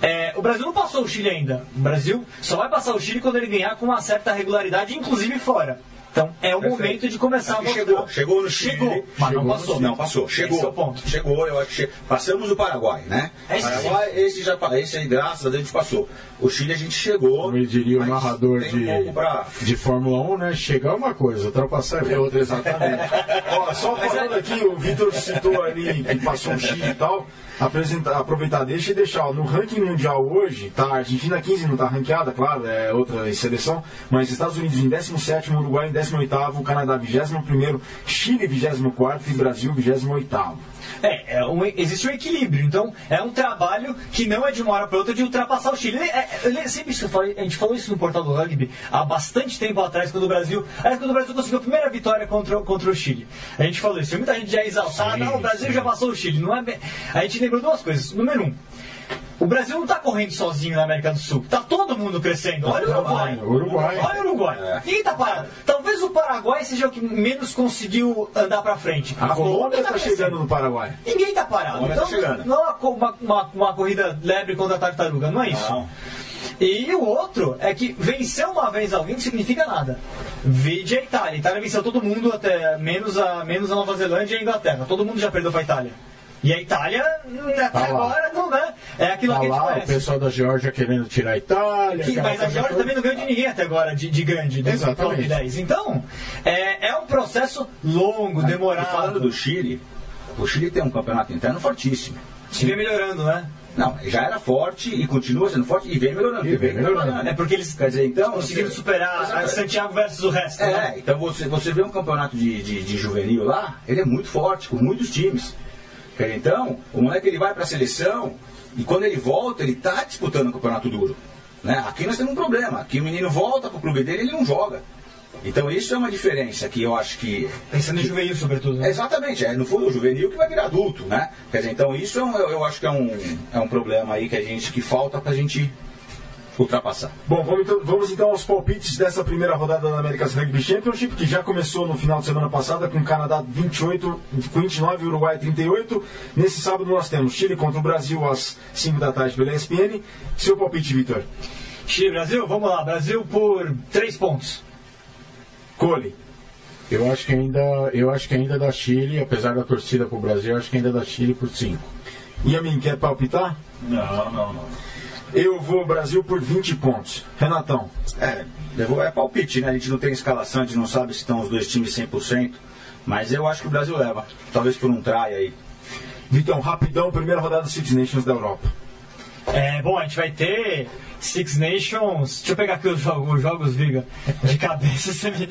É, o Brasil não passou o Chile ainda. O Brasil só vai passar o Chile quando ele ganhar com uma certa regularidade, inclusive fora. Então é o Perfeito. momento de começar a. Chegou, chegou no Chile. Chegou, mas chegou não passou. Não passou, chegou. Esse é o ponto. Chegou, eu acho que che... passamos o Paraguai, né? Esse Paraguai, sim. esse já esse aí, graças a Deus, a gente passou. O Chile a gente chegou. Como diria o narrador de, um pra... de Fórmula 1, né? Chegar é uma coisa, ultrapassar é outra, exatamente. Ó, só falando aqui, o Vitor citou ali que passou o Chile e tal apresentar, aproveitar deixa e deixar. Ó, no ranking mundial hoje, tá? A Argentina 15 não está ranqueada, claro, é outra seleção, mas Estados Unidos em 17, Uruguai em 18, Canadá 21, Chile 24 e Brasil 28. É, é um, existe um equilíbrio. Então, é um trabalho que não é de uma hora para outra de ultrapassar o Chile. É, é sempre isso, a gente falou isso no portal do rugby há bastante tempo atrás, quando o Brasil. Aliás, quando o Brasil conseguiu a primeira vitória contra, contra o Chile. A gente falou isso. Muita gente já é exaltada, ah, o Brasil sim. já passou o Chile. Não é, a gente lembrou duas coisas. Número um, o Brasil não está correndo sozinho na América do Sul. Está todo mundo crescendo. Olha o Uruguai. Uruguai. Olha o Uruguai. É. Ninguém está parado. Talvez o Paraguai seja o que menos conseguiu andar para frente. A Colômbia está tá chegando no Paraguai. Ninguém está parado. Tá então, tá não é uma, uma, uma, corrida lebre contra a tartaruga. Não é isso. Não. E o outro é que vencer uma vez alguém não significa nada. Vide a Itália. A Itália venceu todo mundo, até menos a, menos a Nova Zelândia e a Inglaterra. Todo mundo já perdeu para a Itália. E a Itália, até tá agora, não, né? É aquilo tá que a gente lá, conhece. O pessoal da Geórgia querendo tirar a Itália. Que, mas a Geórgia também não ganhou de ninguém até agora, de, de grande, do Exatamente. 10. Então, é, é um processo longo, demorado. E falando do Chile, o Chile tem um campeonato interno fortíssimo. Se vem melhorando, né? Não, já era forte e continua sendo forte e vem melhorando. E vem melhorando. É porque eles quer dizer, então, conseguiram você, superar Santiago versus o resto. É, né? então você, você vê um campeonato de, de, de juvenil lá, ele é muito forte, com muitos times. Então, o moleque ele vai para a seleção e quando ele volta, ele está disputando o campeonato duro. Né? Aqui nós temos um problema. Aqui o menino volta para o clube dele e ele não joga. Então isso é uma diferença que eu acho que. Pensando em juvenil, sobretudo. Né? Exatamente, é no fundo o juvenil que vai virar adulto, né? Quer dizer, então isso é um, eu acho que é um, é um problema aí que a gente que falta para a gente ultrapassar. Bom, vamos então, vamos então aos palpites dessa primeira rodada da America's Rugby Championship, que já começou no final de semana passada com o Canadá 28, 29 e Uruguai 38. Nesse sábado nós temos Chile contra o Brasil às 5 da tarde pela ESPN. Seu palpite, Vitor? Chile, Brasil, vamos lá. Brasil por 3 pontos. Cole. Eu acho que ainda, eu acho que ainda é da Chile, apesar da torcida para o Brasil, eu acho que ainda é da Chile por 5. E a mim, quer palpitar? Não, não, não. Eu vou Brasil por 20 pontos. Renatão. É, é palpite, né? A gente não tem escalação, a gente não sabe se estão os dois times 100%. Mas eu acho que o Brasil leva. Talvez por um try aí. Vitão, rapidão, primeira rodada dos Six Nations da Europa. É, bom, a gente vai ter Six Nations. Deixa eu pegar aqui os jogos, os jogos Viga, de cabeça. Você me...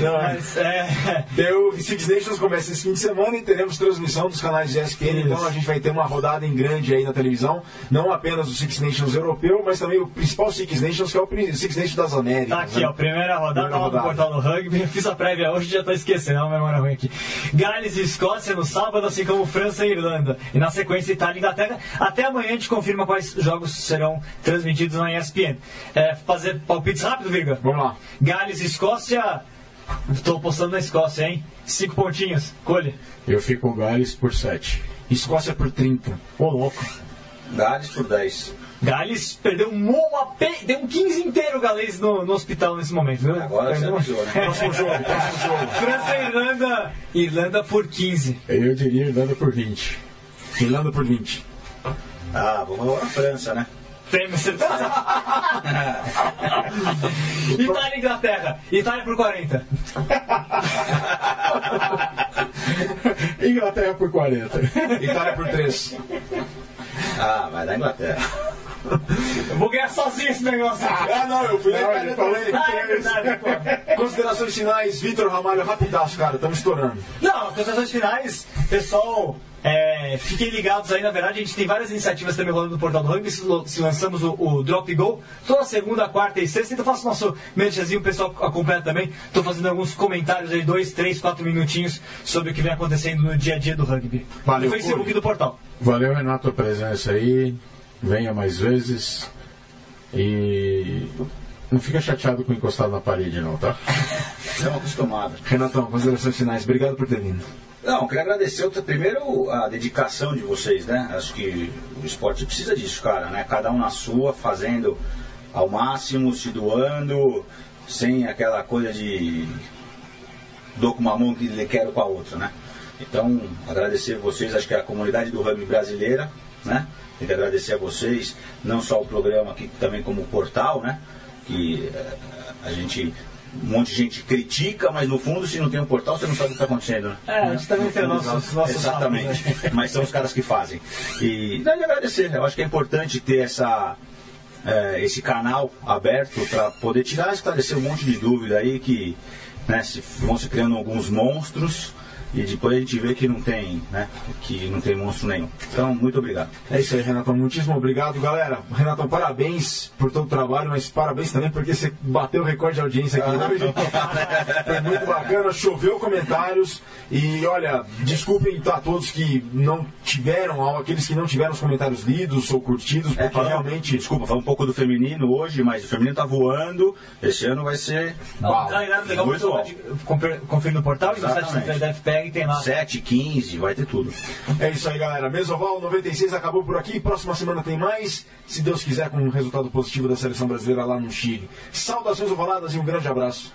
Não, Mas, é... Deu, Six Nations começa esse fim de semana e teremos transmissão dos canais de ESPN. Então a gente vai ter uma rodada em grande aí na televisão. Não apenas o Six Nations europeu, mas também o principal Six Nations, que é o Six Nations das Américas. Tá aqui, né? ó, primeira rodada, primeira rodada. no portal do rugby. Fiz a prévia hoje já tô esquecendo, é uma memória ruim aqui. Gales e Escócia no sábado, assim como França e Irlanda. E na sequência Itália e Inglaterra. Até amanhã a gente confirma quais jogos serão transmitidos na ESPN. É, fazer palpites rápido, Virga? Vamos lá. Gales e Escócia. Estou postando na Escócia, hein? Cinco pontinhos. Colhe. Eu fico Gales por 7. Escócia por 30. Ô, louco. Gales por 10. Gales perdeu um, uma, pe- deu um 15 inteiro galês no, no hospital nesse momento. Viu? Agora você Perdeu- avisou, né? Próximo jogo, próximo jogo. França e Irlanda. Irlanda por 15. Eu diria Irlanda por 20. Irlanda por 20. Ah, vamos agora na França, né? Tem? Itália e Inglaterra. Itália por 40. Inglaterra por 40. Itália por 3. Ah, vai dar Inglaterra. Eu vou ganhar sozinho esse negócio. Ah, não, eu fui na Itália também. Ah, é verdade, pô. Considerações finais, Vitor Ramalho, rapidaço, cara, estamos estourando. Não, considerações finais, pessoal, é, fiquem ligados aí, na verdade, a gente tem várias iniciativas também rolando no Portal do Rugby, se, lançamos o, o Drop Go, toda segunda, quarta e sexta, então faço nosso merchanzinho, o pessoal acompanha também, estou fazendo alguns comentários aí, dois, três, quatro minutinhos, sobre o que vem acontecendo no dia a dia do rugby. Valeu, no Facebook Curi. do Portal. Valeu, Renato, a presença aí. Venha mais vezes. E não fica chateado com encostado na parede, não, tá? Estamos acostumados. Renatão, considerações finais, obrigado por ter vindo. Não, queria agradecer primeiro a dedicação de vocês, né? Acho que o esporte precisa disso, cara, né? Cada um na sua, fazendo ao máximo, se doando, sem aquela coisa de dou com uma mão que lhe quero com a outra, né? Então, agradecer vocês, acho que a comunidade do rugby brasileira, né? Tem que agradecer a vocês, não só o programa aqui, também como o portal, né? Que eh, a gente, um monte de gente critica, mas no fundo, se não tem um portal, você não sabe o que está acontecendo, né? É, a gente também tem nossos, nossos Exatamente. fatos, né? Mas são os caras que fazem. E daí agradecer. Eu acho que é importante ter essa, eh, esse canal aberto para poder tirar, esclarecer um monte de dúvida aí que né, se, vão se criando alguns monstros e depois a gente vê que não tem, né, que não tem monstro nenhum. Então, muito obrigado. É isso aí, Renatão. Muitíssimo obrigado, galera. Renatão, parabéns por todo o trabalho, mas parabéns também porque você bateu o recorde de audiência aqui hoje. Foi muito bacana, choveu comentários. E olha, desculpem a todos que não tiveram, aqueles que não tiveram os comentários lidos ou curtidos, porque falando- realmente. Desculpa, falar um pouco do feminino hoje, mas o feminino tá voando. Esse ano vai ser Não, Uau. um calendário legal, Muito bom. conferir no portal e no site Exatamente. da FPEG tem lá. 7, 15, vai ter tudo. É isso aí, galera. Mesoval 96 acabou por aqui. Próxima semana tem mais. Se Deus quiser, com um resultado positivo da seleção brasileira lá no Chile. Saudações ovaladas e um grande abraço.